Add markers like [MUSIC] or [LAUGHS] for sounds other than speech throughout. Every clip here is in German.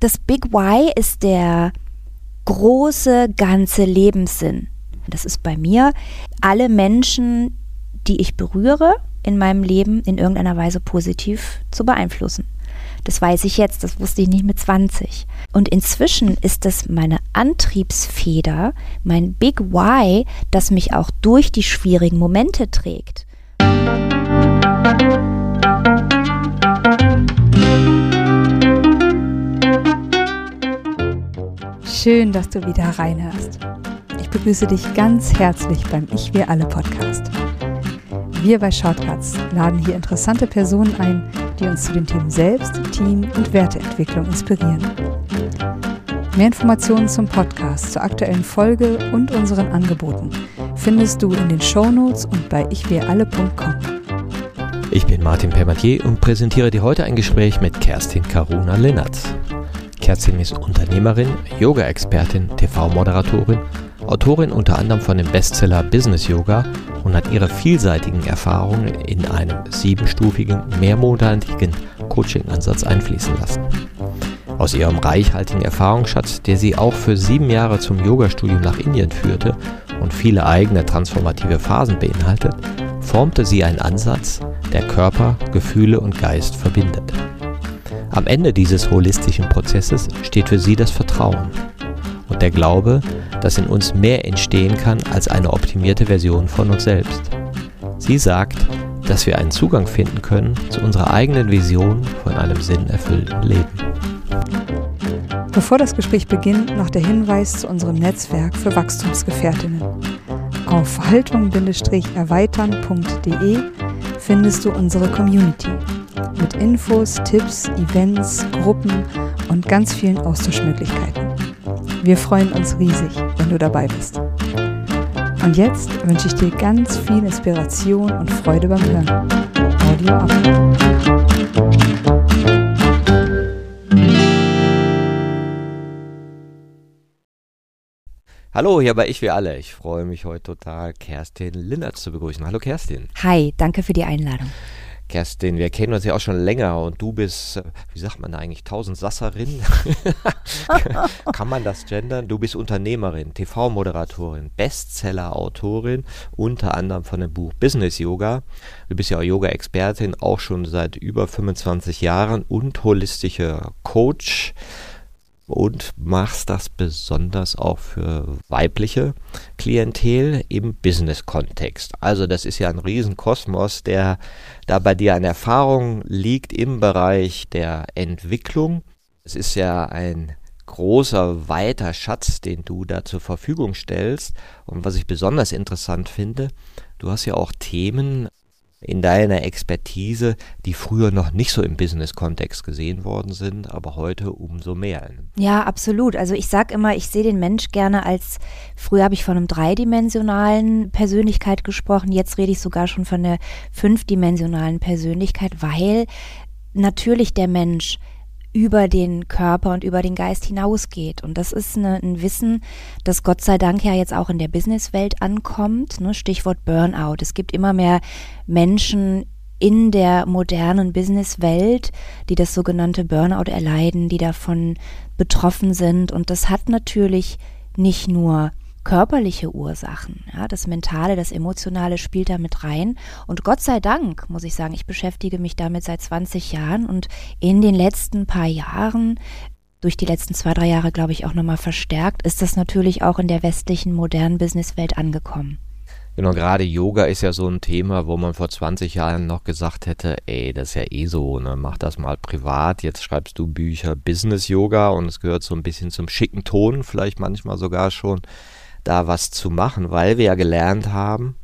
Das Big Why ist der große ganze Lebenssinn. Das ist bei mir alle Menschen, die ich berühre, in meinem Leben in irgendeiner Weise positiv zu beeinflussen. Das weiß ich jetzt, das wusste ich nicht mit 20. Und inzwischen ist das meine Antriebsfeder, mein Big Why, das mich auch durch die schwierigen Momente trägt. Schön, dass du wieder reinhörst. Ich begrüße dich ganz herzlich beim Ich Wir Alle Podcast. Wir bei Shortcuts laden hier interessante Personen ein, die uns zu den Themen Selbst, Team und Werteentwicklung inspirieren. Mehr Informationen zum Podcast, zur aktuellen Folge und unseren Angeboten findest du in den Shownotes und bei ichwiralle.com. Ich bin Martin Permatier und präsentiere dir heute ein Gespräch mit Kerstin Karuna Lennart. Kerstin ist Unternehmerin, Yoga-Expertin, TV-Moderatorin, Autorin unter anderem von dem Bestseller Business Yoga und hat ihre vielseitigen Erfahrungen in einem siebenstufigen, mehrmonatigen Coaching-Ansatz einfließen lassen. Aus ihrem reichhaltigen Erfahrungsschatz, der sie auch für sieben Jahre zum Yoga-Studium nach Indien führte und viele eigene transformative Phasen beinhaltet, formte sie einen Ansatz, der Körper, Gefühle und Geist verbindet. Am Ende dieses holistischen Prozesses steht für sie das Vertrauen und der Glaube, dass in uns mehr entstehen kann als eine optimierte Version von uns selbst. Sie sagt, dass wir einen Zugang finden können zu unserer eigenen Vision von einem sinnerfüllten Leben. Bevor das Gespräch beginnt, noch der Hinweis zu unserem Netzwerk für Wachstumsgefährtinnen. Auf haltung-erweitern.de findest du unsere Community mit Infos, Tipps, Events, Gruppen und ganz vielen Austauschmöglichkeiten. Wir freuen uns riesig, wenn du dabei bist. Und jetzt wünsche ich dir ganz viel Inspiration und Freude beim Hören. Audio ab. Hallo, hier bei Ich Wir Alle. Ich freue mich heute total, Kerstin Lindert zu begrüßen. Hallo Kerstin. Hi, danke für die Einladung. Kerstin, wir kennen uns ja auch schon länger und du bist, äh, wie sagt man da eigentlich, Tausendsasserin? [LAUGHS] Kann man das gendern? Du bist Unternehmerin, TV-Moderatorin, Bestseller-Autorin, unter anderem von dem Buch Business Yoga. Du bist ja auch Yoga-Expertin, auch schon seit über 25 Jahren und holistischer Coach und machst das besonders auch für weibliche Klientel im Business-Kontext. Also das ist ja ein Riesenkosmos, der da bei dir an Erfahrung liegt im Bereich der Entwicklung. Es ist ja ein großer, weiter Schatz, den du da zur Verfügung stellst. Und was ich besonders interessant finde, du hast ja auch Themen in deiner Expertise, die früher noch nicht so im Business-Kontext gesehen worden sind, aber heute umso mehr. Ja, absolut. Also ich sage immer, ich sehe den Mensch gerne als, früher habe ich von einem dreidimensionalen Persönlichkeit gesprochen, jetzt rede ich sogar schon von einer fünfdimensionalen Persönlichkeit, weil natürlich der Mensch über den Körper und über den Geist hinausgeht. Und das ist eine, ein Wissen, das Gott sei Dank ja jetzt auch in der Businesswelt ankommt. Ne? Stichwort Burnout. Es gibt immer mehr Menschen in der modernen Businesswelt, die das sogenannte Burnout erleiden, die davon betroffen sind. Und das hat natürlich nicht nur körperliche Ursachen. Ja, das Mentale, das Emotionale spielt da mit rein. Und Gott sei Dank, muss ich sagen, ich beschäftige mich damit seit 20 Jahren und in den letzten paar Jahren durch die letzten zwei, drei Jahre, glaube ich, auch nochmal verstärkt, ist das natürlich auch in der westlichen modernen Businesswelt angekommen. Genau, gerade Yoga ist ja so ein Thema, wo man vor 20 Jahren noch gesagt hätte, ey, das ist ja eh so, ne, mach das mal privat. Jetzt schreibst du Bücher Business Yoga und es gehört so ein bisschen zum schicken Ton, vielleicht manchmal sogar schon da was zu machen, weil wir ja gelernt haben,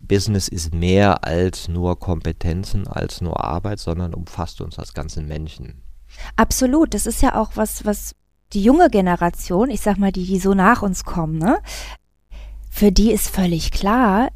Business ist mehr als nur Kompetenzen, als nur Arbeit, sondern umfasst uns als ganzen Menschen. Absolut, das ist ja auch was, was die junge Generation, ich sag mal, die, die so nach uns kommen, ne? Für die ist völlig klar,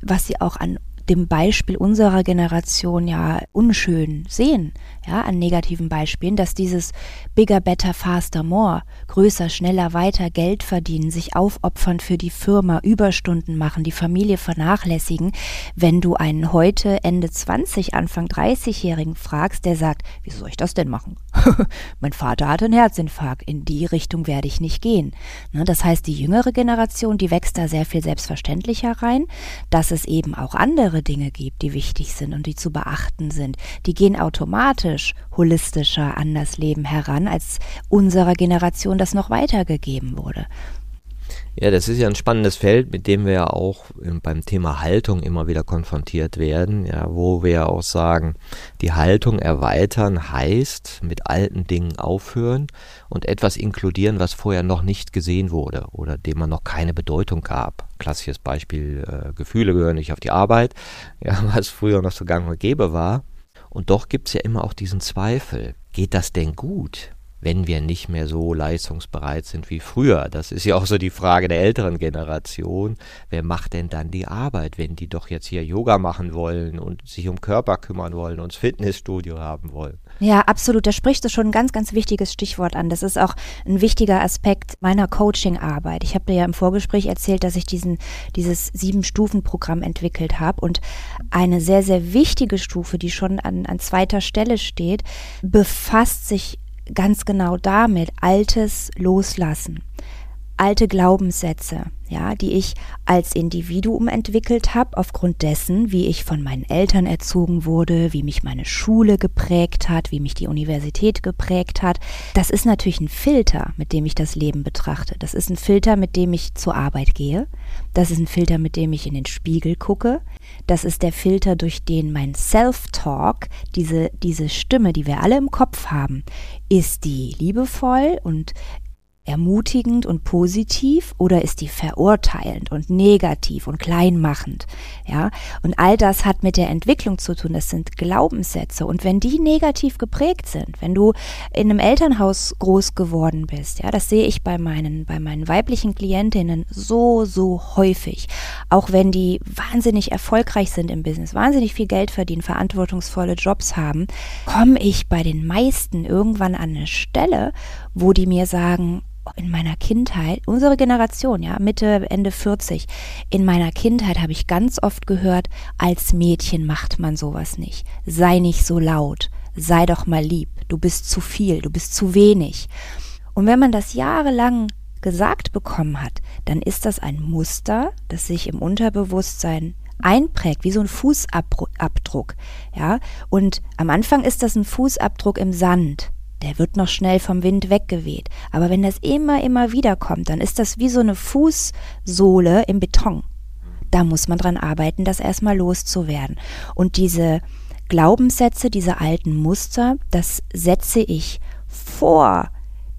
was sie auch an dem Beispiel unserer Generation ja unschön sehen, ja, an negativen Beispielen, dass dieses bigger, better, faster, more, größer, schneller, weiter, Geld verdienen, sich aufopfern für die Firma, Überstunden machen, die Familie vernachlässigen, wenn du einen heute Ende 20, Anfang 30-Jährigen fragst, der sagt, wieso soll ich das denn machen? [LAUGHS] mein Vater hatte einen Herzinfarkt, in die Richtung werde ich nicht gehen. Ne, das heißt, die jüngere Generation, die wächst da sehr viel selbstverständlicher rein, dass es eben auch andere Dinge gibt, die wichtig sind und die zu beachten sind. Die gehen automatisch holistischer an das Leben heran, als unserer Generation das noch weitergegeben wurde. Ja, das ist ja ein spannendes Feld, mit dem wir ja auch beim Thema Haltung immer wieder konfrontiert werden, ja, wo wir auch sagen, die Haltung erweitern heißt mit alten Dingen aufhören und etwas inkludieren, was vorher noch nicht gesehen wurde oder dem man noch keine Bedeutung gab. Klassisches Beispiel, äh, Gefühle gehören nicht auf die Arbeit, [LAUGHS] ja, was früher noch so gang und gäbe war. Und doch gibt es ja immer auch diesen Zweifel, geht das denn gut? Wenn wir nicht mehr so leistungsbereit sind wie früher. Das ist ja auch so die Frage der älteren Generation. Wer macht denn dann die Arbeit, wenn die doch jetzt hier Yoga machen wollen und sich um Körper kümmern wollen und Fitnessstudio haben wollen? Ja, absolut. Da sprichst du schon ein ganz, ganz wichtiges Stichwort an. Das ist auch ein wichtiger Aspekt meiner Coaching-Arbeit. Ich habe dir ja im Vorgespräch erzählt, dass ich diesen, dieses Sieben-Stufen-Programm entwickelt habe. Und eine sehr, sehr wichtige Stufe, die schon an, an zweiter Stelle steht, befasst sich ganz genau damit, Altes loslassen, alte Glaubenssätze, ja, die ich als Individuum entwickelt habe, aufgrund dessen, wie ich von meinen Eltern erzogen wurde, wie mich meine Schule geprägt hat, wie mich die Universität geprägt hat. Das ist natürlich ein Filter, mit dem ich das Leben betrachte. Das ist ein Filter, mit dem ich zur Arbeit gehe. Das ist ein Filter, mit dem ich in den Spiegel gucke. Das ist der Filter, durch den mein Self-Talk, diese, diese Stimme, die wir alle im Kopf haben, ist die liebevoll und ermutigend und positiv oder ist die verurteilend und negativ und kleinmachend? Ja, und all das hat mit der Entwicklung zu tun. Das sind Glaubenssätze. Und wenn die negativ geprägt sind, wenn du in einem Elternhaus groß geworden bist, ja, das sehe ich bei meinen, bei meinen weiblichen Klientinnen so, so häufig. Auch wenn die wahnsinnig erfolgreich sind im Business, wahnsinnig viel Geld verdienen, verantwortungsvolle Jobs haben, komme ich bei den meisten irgendwann an eine Stelle, wo die mir sagen, in meiner Kindheit, unsere Generation, ja, Mitte, Ende 40, in meiner Kindheit habe ich ganz oft gehört, als Mädchen macht man sowas nicht. Sei nicht so laut, sei doch mal lieb, du bist zu viel, du bist zu wenig. Und wenn man das jahrelang gesagt bekommen hat, dann ist das ein Muster, das sich im Unterbewusstsein einprägt, wie so ein Fußabdruck, ja. Und am Anfang ist das ein Fußabdruck im Sand der wird noch schnell vom Wind weggeweht. Aber wenn das immer, immer wieder kommt, dann ist das wie so eine Fußsohle im Beton. Da muss man dran arbeiten, das erstmal loszuwerden. Und diese Glaubenssätze, diese alten Muster, das setze ich vor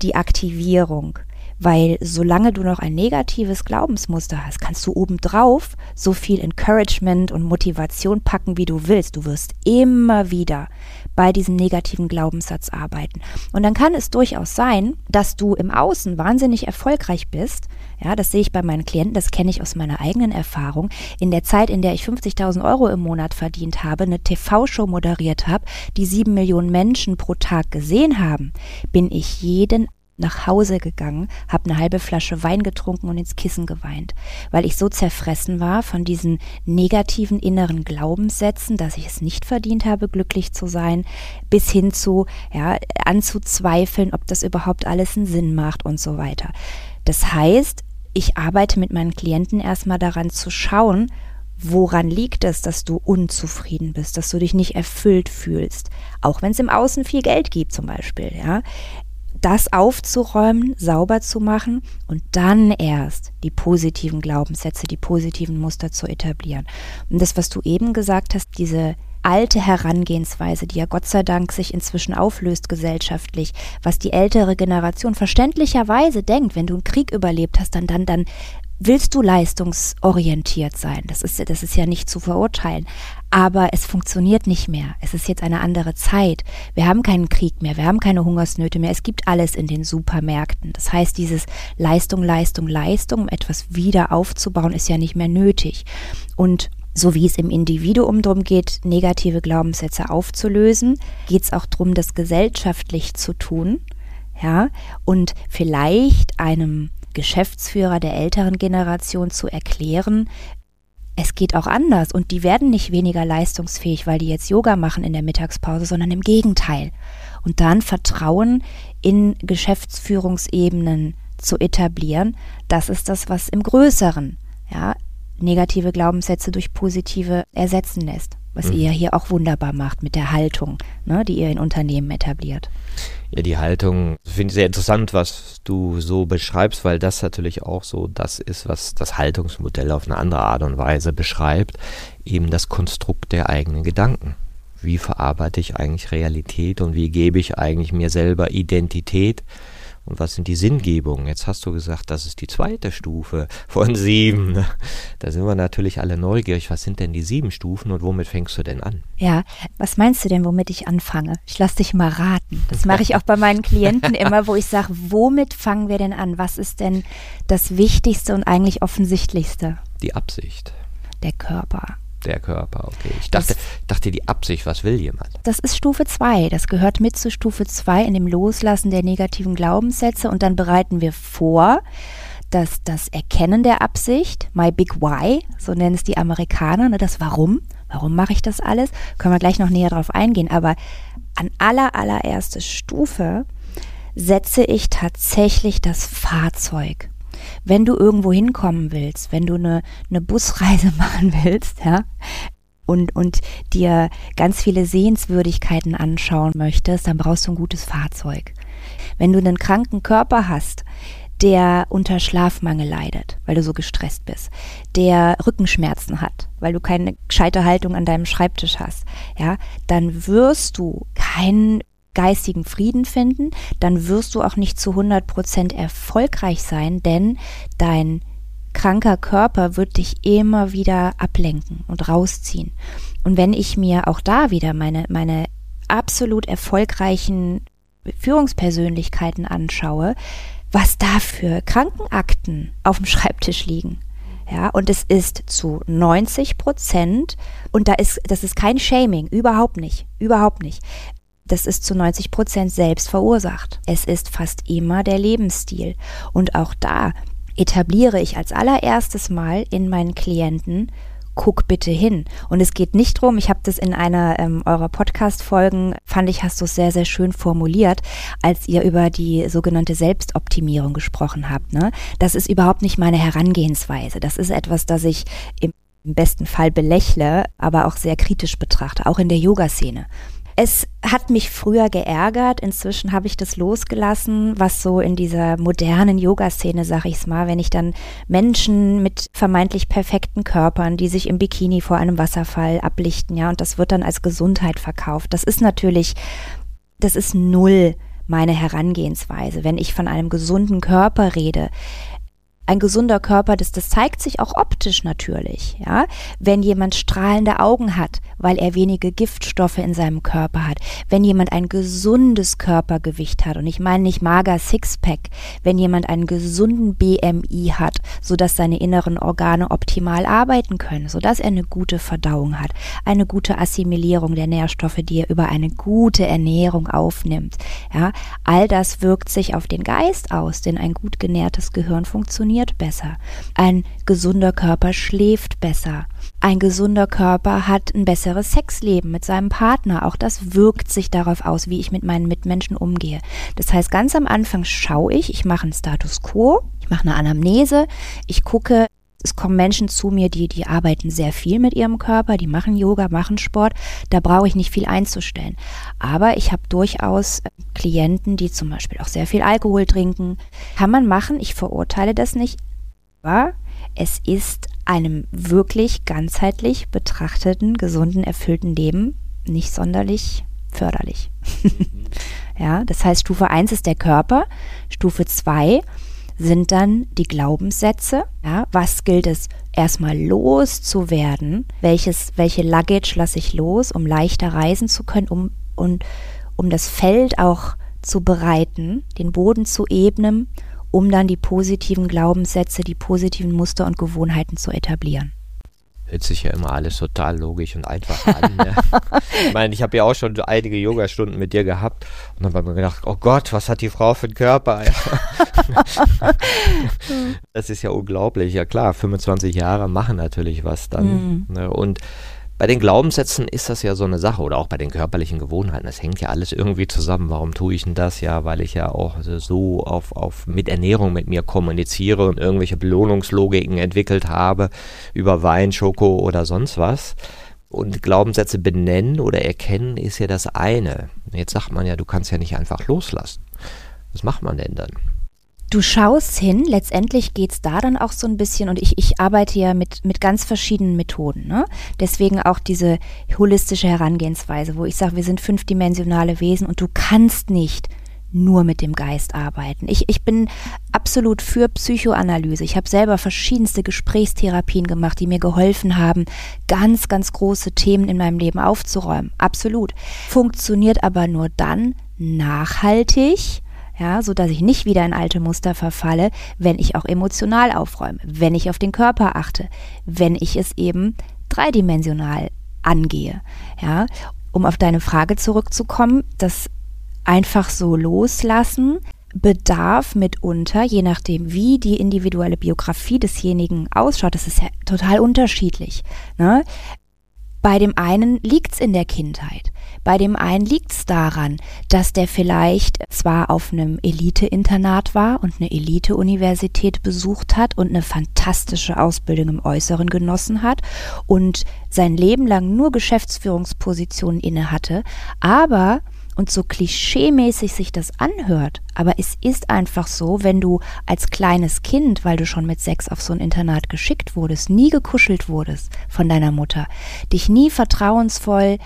die Aktivierung weil solange du noch ein negatives Glaubensmuster hast, kannst du obendrauf so viel Encouragement und Motivation packen, wie du willst. Du wirst immer wieder bei diesem negativen Glaubenssatz arbeiten. Und dann kann es durchaus sein, dass du im Außen wahnsinnig erfolgreich bist. Ja, das sehe ich bei meinen Klienten, das kenne ich aus meiner eigenen Erfahrung. In der Zeit, in der ich 50.000 Euro im Monat verdient habe, eine TV-Show moderiert habe, die sieben Millionen Menschen pro Tag gesehen haben, bin ich jeden nach Hause gegangen, habe eine halbe Flasche Wein getrunken und ins Kissen geweint, weil ich so zerfressen war von diesen negativen inneren Glaubenssätzen, dass ich es nicht verdient habe, glücklich zu sein, bis hin zu ja, anzuzweifeln, ob das überhaupt alles einen Sinn macht und so weiter. Das heißt, ich arbeite mit meinen Klienten erstmal daran zu schauen, Woran liegt es, dass du unzufrieden bist, dass du dich nicht erfüllt fühlst? Auch wenn es im Außen viel Geld gibt zum Beispiel, ja das aufzuräumen, sauber zu machen und dann erst die positiven Glaubenssätze, die positiven Muster zu etablieren. Und das, was du eben gesagt hast, diese alte Herangehensweise, die ja Gott sei Dank sich inzwischen auflöst gesellschaftlich, was die ältere Generation verständlicherweise denkt, wenn du einen Krieg überlebt hast, dann, dann, dann willst du leistungsorientiert sein. Das ist, das ist ja nicht zu verurteilen. Aber es funktioniert nicht mehr. Es ist jetzt eine andere Zeit. Wir haben keinen Krieg mehr. Wir haben keine Hungersnöte mehr. Es gibt alles in den Supermärkten. Das heißt, dieses Leistung, Leistung, Leistung, um etwas wieder aufzubauen, ist ja nicht mehr nötig. Und so wie es im Individuum darum geht, negative Glaubenssätze aufzulösen, geht es auch darum, das gesellschaftlich zu tun. Ja, und vielleicht einem Geschäftsführer der älteren Generation zu erklären, es geht auch anders und die werden nicht weniger leistungsfähig, weil die jetzt Yoga machen in der Mittagspause, sondern im Gegenteil. Und dann Vertrauen in Geschäftsführungsebenen zu etablieren, das ist das, was im Größeren ja, negative Glaubenssätze durch positive ersetzen lässt. Was mhm. ihr hier auch wunderbar macht mit der Haltung, ne, die ihr in Unternehmen etabliert. Ja, die Haltung finde ich sehr interessant, was du so beschreibst, weil das natürlich auch so das ist, was das Haltungsmodell auf eine andere Art und Weise beschreibt, eben das Konstrukt der eigenen Gedanken. Wie verarbeite ich eigentlich Realität und wie gebe ich eigentlich mir selber Identität? Und was sind die Sinngebungen? Jetzt hast du gesagt, das ist die zweite Stufe von sieben. [LAUGHS] Da sind wir natürlich alle neugierig. Was sind denn die sieben Stufen und womit fängst du denn an? Ja, was meinst du denn, womit ich anfange? Ich lass dich mal raten. Das mache ich [LAUGHS] auch bei meinen Klienten immer, wo ich sage, womit fangen wir denn an? Was ist denn das Wichtigste und eigentlich Offensichtlichste? Die Absicht. Der Körper der Körper, okay. Ich dachte, dachte die Absicht, was will jemand? Das ist Stufe 2. Das gehört mit zu Stufe 2 in dem Loslassen der negativen Glaubenssätze und dann bereiten wir vor, dass das Erkennen der Absicht, my big why, so nennen es die Amerikaner, ne, das Warum, warum mache ich das alles, können wir gleich noch näher drauf eingehen, aber an aller, allererste Stufe setze ich tatsächlich das Fahrzeug wenn du irgendwo hinkommen willst, wenn du eine, eine Busreise [LAUGHS] machen willst, ja, und, und dir ganz viele Sehenswürdigkeiten anschauen möchtest, dann brauchst du ein gutes Fahrzeug. Wenn du einen kranken Körper hast, der unter Schlafmangel leidet, weil du so gestresst bist, der Rückenschmerzen hat, weil du keine gescheite Haltung an deinem Schreibtisch hast, ja, dann wirst du keinen geistigen Frieden finden, dann wirst du auch nicht zu 100 Prozent erfolgreich sein, denn dein kranker Körper wird dich immer wieder ablenken und rausziehen. Und wenn ich mir auch da wieder meine, meine absolut erfolgreichen Führungspersönlichkeiten anschaue, was da für Krankenakten auf dem Schreibtisch liegen. Ja, und es ist zu 90 Prozent, und da ist, das ist kein Shaming, überhaupt nicht, überhaupt nicht das ist zu 90 Prozent selbst verursacht. Es ist fast immer der Lebensstil. Und auch da etabliere ich als allererstes Mal in meinen Klienten, guck bitte hin. Und es geht nicht drum, ich habe das in einer ähm, eurer Podcast-Folgen, fand ich, hast du es sehr, sehr schön formuliert, als ihr über die sogenannte Selbstoptimierung gesprochen habt. Ne? Das ist überhaupt nicht meine Herangehensweise. Das ist etwas, das ich im besten Fall belächle, aber auch sehr kritisch betrachte, auch in der Yoga-Szene. Es hat mich früher geärgert, inzwischen habe ich das losgelassen, was so in dieser modernen Yoga-Szene, sag ich's mal, wenn ich dann Menschen mit vermeintlich perfekten Körpern, die sich im Bikini vor einem Wasserfall ablichten, ja, und das wird dann als Gesundheit verkauft. Das ist natürlich, das ist null meine Herangehensweise. Wenn ich von einem gesunden Körper rede, ein gesunder Körper, das, das zeigt sich auch optisch natürlich, ja. Wenn jemand strahlende Augen hat, weil er wenige Giftstoffe in seinem Körper hat, wenn jemand ein gesundes Körpergewicht hat, und ich meine nicht mager Sixpack, wenn jemand einen gesunden BMI hat, sodass seine inneren Organe optimal arbeiten können, sodass er eine gute Verdauung hat, eine gute Assimilierung der Nährstoffe, die er über eine gute Ernährung aufnimmt, ja. All das wirkt sich auf den Geist aus, denn ein gut genährtes Gehirn funktioniert funktioniert besser. Ein gesunder Körper schläft besser. Ein gesunder Körper hat ein besseres Sexleben mit seinem Partner. Auch das wirkt sich darauf aus, wie ich mit meinen Mitmenschen umgehe. Das heißt, ganz am Anfang schaue ich, ich mache einen Status quo, ich mache eine Anamnese, ich gucke, es kommen Menschen zu mir, die, die arbeiten sehr viel mit ihrem Körper, die machen Yoga, machen Sport. Da brauche ich nicht viel einzustellen. Aber ich habe durchaus äh, Klienten, die zum Beispiel auch sehr viel Alkohol trinken. Kann man machen, ich verurteile das nicht. Aber es ist einem wirklich ganzheitlich betrachteten, gesunden, erfüllten Leben nicht sonderlich förderlich. [LAUGHS] ja, das heißt, Stufe 1 ist der Körper, Stufe 2 sind dann die Glaubenssätze. Ja, was gilt es erstmal loszuwerden? Welches, welche Luggage lasse ich los, um leichter reisen zu können, um, und, um das Feld auch zu bereiten, den Boden zu ebnen, um dann die positiven Glaubenssätze, die positiven Muster und Gewohnheiten zu etablieren. Hört sich ja immer alles total logisch und einfach an. Ne? [LAUGHS] ich meine, ich habe ja auch schon einige Yoga-Stunden mit dir gehabt und dann habe ich mir gedacht, oh Gott, was hat die Frau für einen Körper? [LAUGHS] das ist ja unglaublich. Ja klar, 25 Jahre machen natürlich was dann. Mhm. Ne? Und bei den Glaubenssätzen ist das ja so eine Sache oder auch bei den körperlichen Gewohnheiten. Das hängt ja alles irgendwie zusammen. Warum tue ich denn das? Ja, weil ich ja auch so auf, auf mit Ernährung mit mir kommuniziere und irgendwelche Belohnungslogiken entwickelt habe über Wein, Schoko oder sonst was. Und Glaubenssätze benennen oder erkennen ist ja das eine. Jetzt sagt man ja, du kannst ja nicht einfach loslassen. Was macht man denn dann? Du schaust hin, letztendlich geht es da dann auch so ein bisschen, und ich, ich arbeite ja mit, mit ganz verschiedenen Methoden. Ne? Deswegen auch diese holistische Herangehensweise, wo ich sage, wir sind fünfdimensionale Wesen und du kannst nicht nur mit dem Geist arbeiten. Ich, ich bin absolut für Psychoanalyse. Ich habe selber verschiedenste Gesprächstherapien gemacht, die mir geholfen haben, ganz, ganz große Themen in meinem Leben aufzuräumen. Absolut. Funktioniert aber nur dann nachhaltig, ja, so dass ich nicht wieder in alte Muster verfalle, wenn ich auch emotional aufräume, wenn ich auf den Körper achte, wenn ich es eben dreidimensional angehe, ja, um auf deine Frage zurückzukommen, das einfach so loslassen bedarf mitunter, je nachdem, wie die individuelle Biografie desjenigen ausschaut, das ist ja total unterschiedlich. Ne? Bei dem einen liegt es in der Kindheit. Bei dem einen liegt es daran, dass der vielleicht zwar auf einem Elite-Internat war und eine Elite-Universität besucht hat und eine fantastische Ausbildung im Äußeren genossen hat und sein Leben lang nur Geschäftsführungspositionen inne hatte, aber und so klischeemäßig sich das anhört, aber es ist einfach so, wenn du als kleines Kind, weil du schon mit sechs auf so ein Internat geschickt wurdest, nie gekuschelt wurdest von deiner Mutter, dich nie vertrauensvoll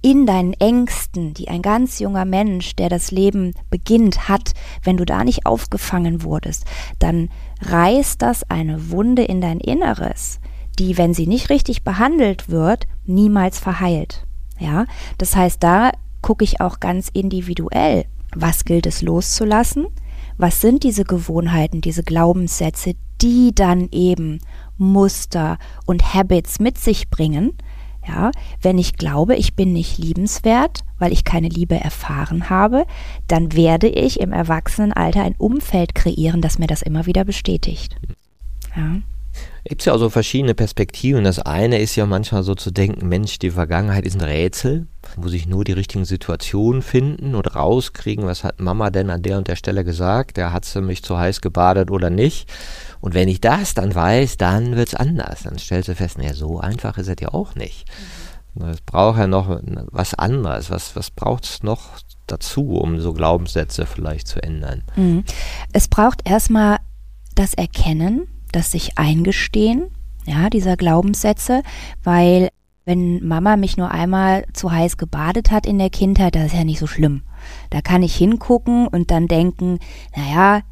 in deinen Ängsten, die ein ganz junger Mensch, der das Leben beginnt, hat, wenn du da nicht aufgefangen wurdest, dann reißt das eine Wunde in dein Inneres, die, wenn sie nicht richtig behandelt wird, niemals verheilt. Ja, das heißt, da gucke ich auch ganz individuell, was gilt es loszulassen, was sind diese Gewohnheiten, diese Glaubenssätze, die dann eben Muster und Habits mit sich bringen, ja, wenn ich glaube, ich bin nicht liebenswert, weil ich keine Liebe erfahren habe, dann werde ich im Erwachsenenalter ein Umfeld kreieren, das mir das immer wieder bestätigt. Ja. Gibt es ja auch so verschiedene Perspektiven. Das eine ist ja manchmal so zu denken, Mensch, die Vergangenheit ist ein Rätsel, muss ich nur die richtigen Situationen finden und rauskriegen, was hat Mama denn an der und der Stelle gesagt, der hat sie mich zu heiß gebadet oder nicht. Und wenn ich das dann weiß, dann wird es anders. Dann stellst du fest, naja, so einfach ist es ja auch nicht. Mhm. Es braucht ja noch was anderes. Was, was braucht es noch dazu, um so Glaubenssätze vielleicht zu ändern? Mhm. Es braucht erstmal das Erkennen, das sich eingestehen, ja, dieser Glaubenssätze, weil wenn Mama mich nur einmal zu heiß gebadet hat in der Kindheit, das ist ja nicht so schlimm. Da kann ich hingucken und dann denken, naja,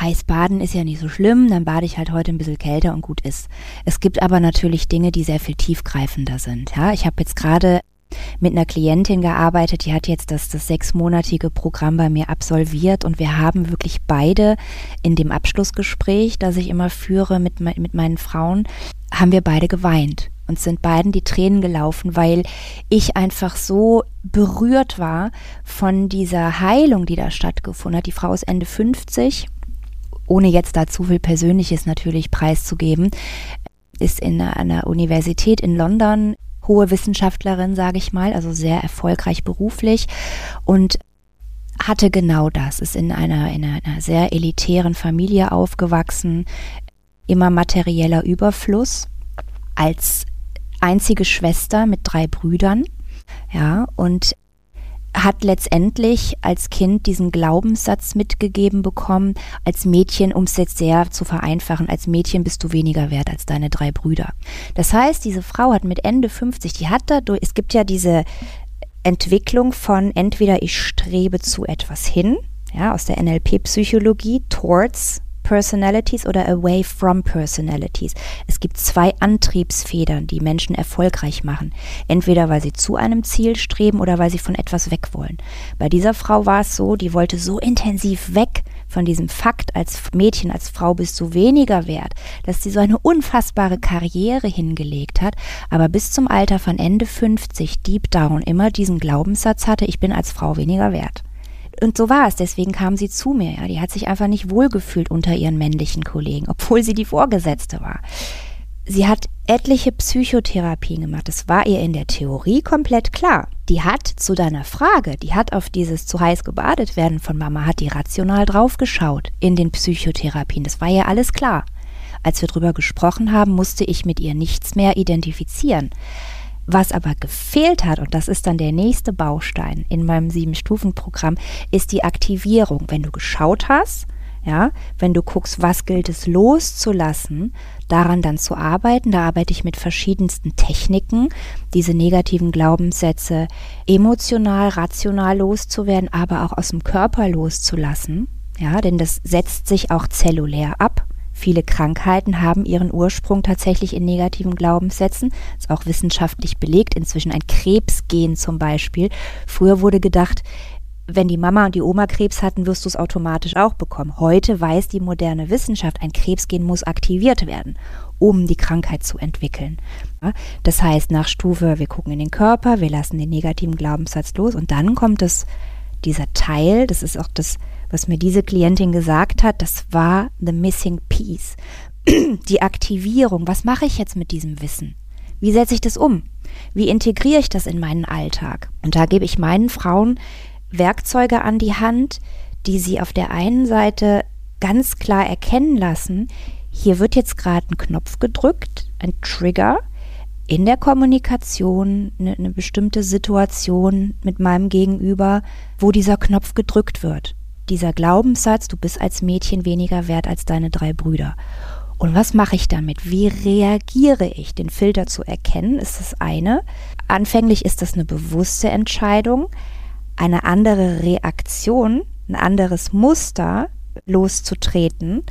heiß baden ist ja nicht so schlimm, dann bade ich halt heute ein bisschen kälter und gut ist. Es gibt aber natürlich Dinge, die sehr viel tiefgreifender sind. Ja, ich habe jetzt gerade mit einer Klientin gearbeitet, die hat jetzt das, das sechsmonatige Programm bei mir absolviert und wir haben wirklich beide in dem Abschlussgespräch, das ich immer führe mit, mit meinen Frauen, haben wir beide geweint und sind beiden die Tränen gelaufen, weil ich einfach so berührt war von dieser Heilung, die da stattgefunden hat. Die Frau ist Ende 50 ohne jetzt da zu viel Persönliches natürlich preiszugeben, ist in einer Universität in London hohe Wissenschaftlerin, sage ich mal, also sehr erfolgreich beruflich und hatte genau das, ist in einer, in einer sehr elitären Familie aufgewachsen, immer materieller Überfluss, als einzige Schwester mit drei Brüdern, ja, und hat letztendlich als Kind diesen Glaubenssatz mitgegeben bekommen, als Mädchen, um es jetzt sehr zu vereinfachen, als Mädchen bist du weniger wert als deine drei Brüder. Das heißt, diese Frau hat mit Ende 50, die hat da, es gibt ja diese Entwicklung von entweder ich strebe zu etwas hin, ja, aus der NLP-Psychologie, towards Personalities oder Away from Personalities. Es gibt zwei Antriebsfedern, die Menschen erfolgreich machen. Entweder weil sie zu einem Ziel streben oder weil sie von etwas weg wollen. Bei dieser Frau war es so, die wollte so intensiv weg von diesem Fakt, als Mädchen, als Frau bist du weniger wert, dass sie so eine unfassbare Karriere hingelegt hat, aber bis zum Alter von Ende 50 deep down immer diesen Glaubenssatz hatte, ich bin als Frau weniger wert. Und so war es, deswegen kam sie zu mir. Ja. Die hat sich einfach nicht wohlgefühlt unter ihren männlichen Kollegen, obwohl sie die Vorgesetzte war. Sie hat etliche Psychotherapien gemacht. Das war ihr in der Theorie komplett klar. Die hat zu deiner Frage, die hat auf dieses zu heiß gebadet werden von Mama, hat die rational draufgeschaut in den Psychotherapien. Das war ihr alles klar. Als wir drüber gesprochen haben, musste ich mit ihr nichts mehr identifizieren. Was aber gefehlt hat, und das ist dann der nächste Baustein in meinem Sieben-Stufen-Programm, ist die Aktivierung. Wenn du geschaut hast, ja, wenn du guckst, was gilt es loszulassen, daran dann zu arbeiten, da arbeite ich mit verschiedensten Techniken, diese negativen Glaubenssätze emotional, rational loszuwerden, aber auch aus dem Körper loszulassen. Ja, denn das setzt sich auch zellulär ab. Viele Krankheiten haben ihren Ursprung tatsächlich in negativen Glaubenssätzen. Ist auch wissenschaftlich belegt. Inzwischen ein Krebsgen zum Beispiel. Früher wurde gedacht, wenn die Mama und die Oma Krebs hatten, wirst du es automatisch auch bekommen. Heute weiß die moderne Wissenschaft, ein Krebsgen muss aktiviert werden, um die Krankheit zu entwickeln. Das heißt, nach Stufe, wir gucken in den Körper, wir lassen den negativen Glaubenssatz los und dann kommt es, dieser Teil, das ist auch das, was mir diese Klientin gesagt hat, das war the missing piece. [CLEARS THROAT] Die Aktivierung, was mache ich jetzt mit diesem Wissen? Wie setze ich das um? Wie integriere ich das in meinen Alltag? Und da gebe ich meinen Frauen Werkzeuge an die Hand, die sie auf der einen Seite ganz klar erkennen lassen, hier wird jetzt gerade ein Knopf gedrückt, ein Trigger in der Kommunikation, eine, eine bestimmte Situation mit meinem Gegenüber, wo dieser Knopf gedrückt wird. Dieser Glaubenssatz, du bist als Mädchen weniger wert als deine drei Brüder. Und was mache ich damit? Wie reagiere ich? Den Filter zu erkennen, ist das eine. Anfänglich ist das eine bewusste Entscheidung eine andere Reaktion, ein anderes Muster loszutreten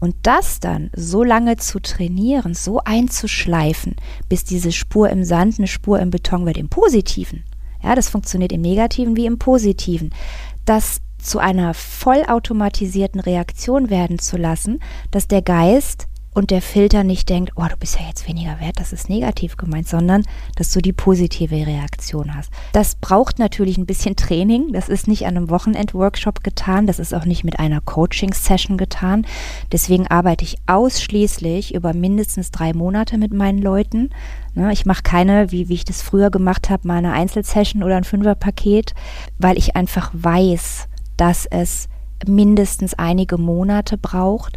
und das dann so lange zu trainieren, so einzuschleifen, bis diese Spur im Sand eine Spur im Beton wird, im Positiven. Ja, das funktioniert im Negativen wie im Positiven. Das zu einer vollautomatisierten Reaktion werden zu lassen, dass der Geist und der Filter nicht denkt, oh, du bist ja jetzt weniger wert, das ist negativ gemeint, sondern dass du die positive Reaktion hast. Das braucht natürlich ein bisschen Training. Das ist nicht an einem Wochenend-Workshop getan, das ist auch nicht mit einer Coaching-Session getan. Deswegen arbeite ich ausschließlich über mindestens drei Monate mit meinen Leuten. Ne, ich mache keine, wie, wie ich das früher gemacht habe, mal eine Einzelsession oder ein Fünferpaket, weil ich einfach weiß, dass es mindestens einige Monate braucht,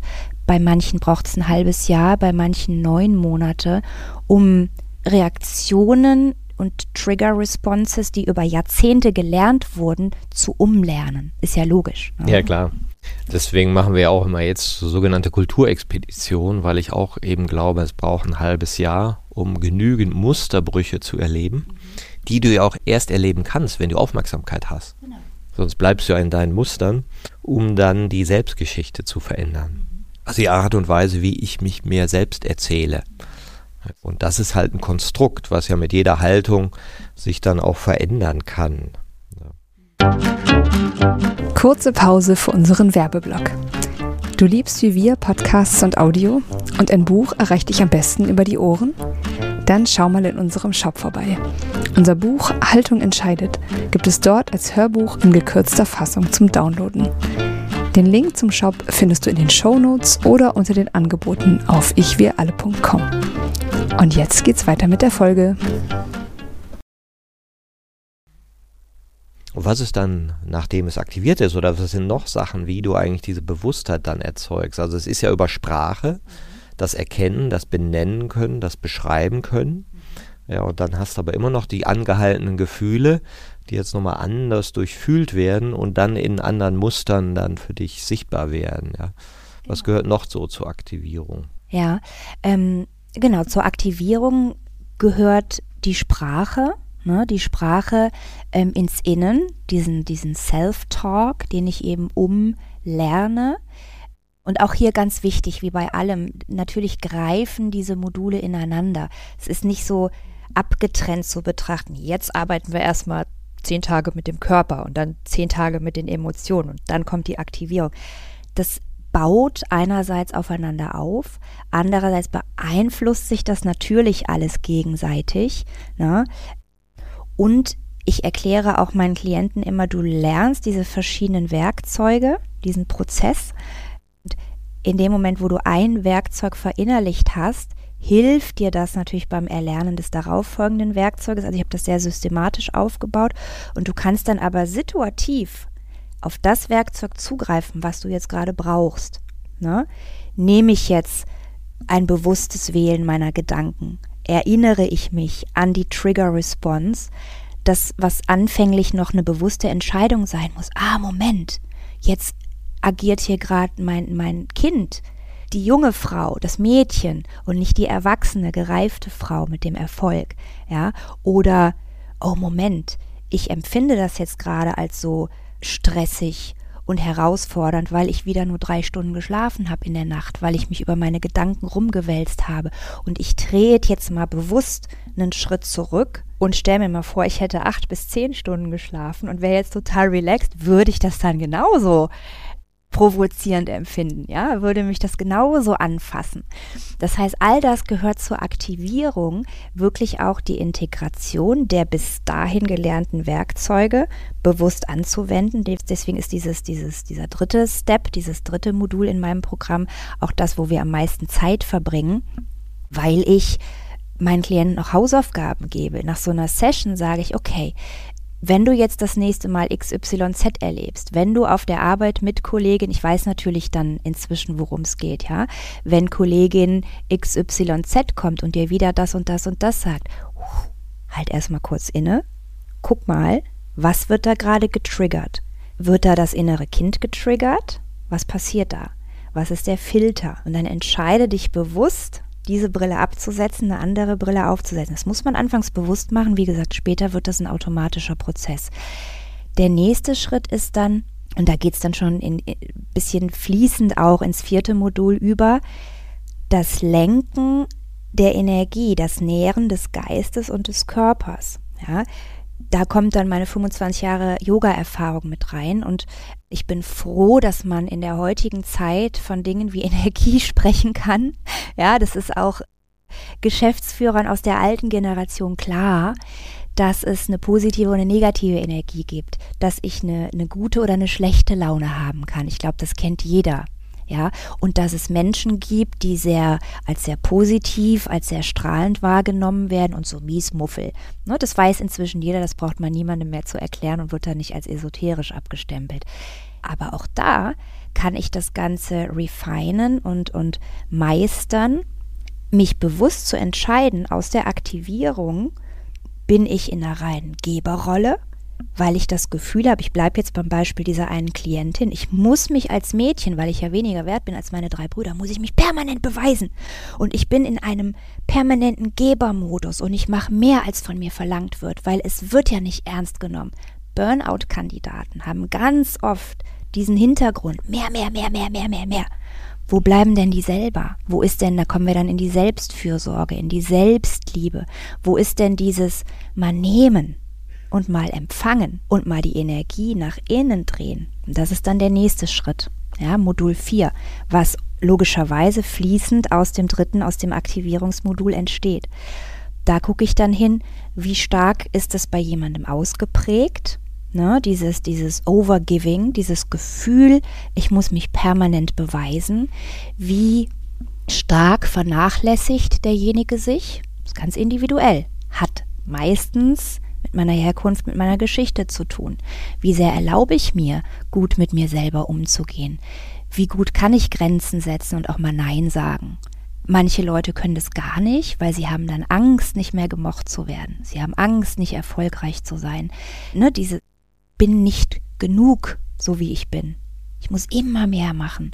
bei manchen braucht es ein halbes Jahr, bei manchen neun Monate, um Reaktionen und Trigger-Responses, die über Jahrzehnte gelernt wurden, zu umlernen. Ist ja logisch. Ne? Ja, klar. Deswegen machen wir auch immer jetzt sogenannte Kulturexpeditionen, weil ich auch eben glaube, es braucht ein halbes Jahr, um genügend Musterbrüche zu erleben, die du ja auch erst erleben kannst, wenn du Aufmerksamkeit hast. Genau. Sonst bleibst du ja in deinen Mustern, um dann die Selbstgeschichte zu verändern also die Art und Weise, wie ich mich mir selbst erzähle. Und das ist halt ein Konstrukt, was ja mit jeder Haltung sich dann auch verändern kann. Kurze Pause für unseren Werbeblock. Du liebst wie wir Podcasts und Audio und ein Buch erreicht dich am besten über die Ohren? Dann schau mal in unserem Shop vorbei. Unser Buch Haltung entscheidet gibt es dort als Hörbuch in gekürzter Fassung zum Downloaden. Den Link zum Shop findest du in den Show Notes oder unter den Angeboten auf ichwiralle.com. Und jetzt geht's weiter mit der Folge. Was ist dann, nachdem es aktiviert ist, oder was sind noch Sachen, wie du eigentlich diese Bewusstheit dann erzeugst? Also es ist ja über Sprache, das Erkennen, das Benennen können, das Beschreiben können. Ja, und dann hast du aber immer noch die angehaltenen Gefühle, die jetzt nochmal anders durchfühlt werden und dann in anderen Mustern dann für dich sichtbar werden. Ja. Was genau. gehört noch so zur Aktivierung? Ja, ähm, genau, zur Aktivierung gehört die Sprache, ne, die Sprache ähm, ins Innen, diesen, diesen Self-Talk, den ich eben umlerne. Und auch hier ganz wichtig, wie bei allem, natürlich greifen diese Module ineinander. Es ist nicht so abgetrennt zu betrachten. Jetzt arbeiten wir erstmal zehn Tage mit dem Körper und dann zehn Tage mit den Emotionen und dann kommt die Aktivierung. Das baut einerseits aufeinander auf, andererseits beeinflusst sich das natürlich alles gegenseitig. Ne? Und ich erkläre auch meinen Klienten immer, du lernst diese verschiedenen Werkzeuge, diesen Prozess. Und in dem Moment, wo du ein Werkzeug verinnerlicht hast, hilft dir das natürlich beim Erlernen des darauffolgenden Werkzeuges. Also ich habe das sehr systematisch aufgebaut und du kannst dann aber situativ auf das Werkzeug zugreifen, was du jetzt gerade brauchst. Ne? Nehme ich jetzt ein bewusstes Wählen meiner Gedanken? Erinnere ich mich an die Trigger Response, das, was anfänglich noch eine bewusste Entscheidung sein muss? Ah, Moment, jetzt agiert hier gerade mein, mein Kind, die junge Frau, das Mädchen und nicht die erwachsene, gereifte Frau mit dem Erfolg. Ja? Oder, oh Moment, ich empfinde das jetzt gerade als so stressig und herausfordernd, weil ich wieder nur drei Stunden geschlafen habe in der Nacht, weil ich mich über meine Gedanken rumgewälzt habe. Und ich drehe jetzt mal bewusst einen Schritt zurück und stelle mir mal vor, ich hätte acht bis zehn Stunden geschlafen und wäre jetzt total relaxed, würde ich das dann genauso provozierend empfinden, ja, würde mich das genauso anfassen. Das heißt, all das gehört zur Aktivierung, wirklich auch die Integration der bis dahin gelernten Werkzeuge bewusst anzuwenden. Deswegen ist dieses, dieses, dieser dritte Step, dieses dritte Modul in meinem Programm auch das, wo wir am meisten Zeit verbringen, weil ich meinen Klienten noch Hausaufgaben gebe. Nach so einer Session sage ich, okay, wenn du jetzt das nächste Mal XYZ erlebst, wenn du auf der Arbeit mit Kollegin, ich weiß natürlich dann inzwischen, worum es geht, ja, wenn Kollegin XYZ kommt und dir wieder das und das und das sagt, halt erstmal kurz inne, guck mal, was wird da gerade getriggert? Wird da das innere Kind getriggert? Was passiert da? Was ist der Filter? Und dann entscheide dich bewusst, diese Brille abzusetzen, eine andere Brille aufzusetzen. Das muss man anfangs bewusst machen. Wie gesagt, später wird das ein automatischer Prozess. Der nächste Schritt ist dann, und da geht es dann schon ein bisschen fließend auch ins vierte Modul über, das Lenken der Energie, das Nähren des Geistes und des Körpers. Ja, da kommt dann meine 25 Jahre Yoga-Erfahrung mit rein und ich bin froh, dass man in der heutigen Zeit von Dingen wie [LAUGHS] Energie sprechen kann. Ja, das ist auch Geschäftsführern aus der alten Generation klar, dass es eine positive und eine negative Energie gibt, dass ich eine, eine gute oder eine schlechte Laune haben kann. Ich glaube, das kennt jeder ja, und dass es Menschen gibt, die sehr als sehr positiv, als sehr strahlend wahrgenommen werden und so miesmuffel. Ne, das weiß inzwischen jeder, das braucht man niemandem mehr zu erklären und wird dann nicht als esoterisch abgestempelt. Aber auch da kann ich das Ganze refinen und, und meistern, mich bewusst zu entscheiden, aus der Aktivierung bin ich in einer reinen Geberrolle weil ich das Gefühl habe, ich bleibe jetzt beim Beispiel dieser einen Klientin, ich muss mich als Mädchen, weil ich ja weniger wert bin als meine drei Brüder, muss ich mich permanent beweisen. Und ich bin in einem permanenten Gebermodus und ich mache mehr, als von mir verlangt wird, weil es wird ja nicht ernst genommen. Burnout-Kandidaten haben ganz oft diesen Hintergrund, mehr, mehr, mehr, mehr, mehr, mehr, mehr. Wo bleiben denn die selber? Wo ist denn, da kommen wir dann in die Selbstfürsorge, in die Selbstliebe. Wo ist denn dieses mal nehmen? Und mal empfangen und mal die Energie nach innen drehen. Das ist dann der nächste Schritt. Ja, Modul 4, was logischerweise fließend aus dem dritten, aus dem Aktivierungsmodul entsteht. Da gucke ich dann hin, wie stark ist es bei jemandem ausgeprägt. Ne, dieses, dieses Overgiving, dieses Gefühl, ich muss mich permanent beweisen. Wie stark vernachlässigt derjenige sich? Das ist ganz individuell. Hat meistens mit meiner Herkunft, mit meiner Geschichte zu tun? Wie sehr erlaube ich mir, gut mit mir selber umzugehen? Wie gut kann ich Grenzen setzen und auch mal Nein sagen? Manche Leute können das gar nicht, weil sie haben dann Angst, nicht mehr gemocht zu werden. Sie haben Angst, nicht erfolgreich zu sein. Ne, diese bin nicht genug, so wie ich bin. Ich muss immer mehr machen.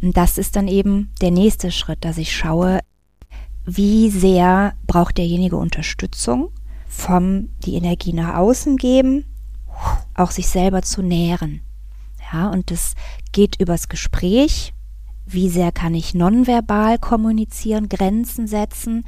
Und das ist dann eben der nächste Schritt, dass ich schaue, wie sehr braucht derjenige Unterstützung vom die Energie nach außen geben, auch sich selber zu nähren. Ja, und das geht übers Gespräch. wie sehr kann ich nonverbal kommunizieren, Grenzen setzen,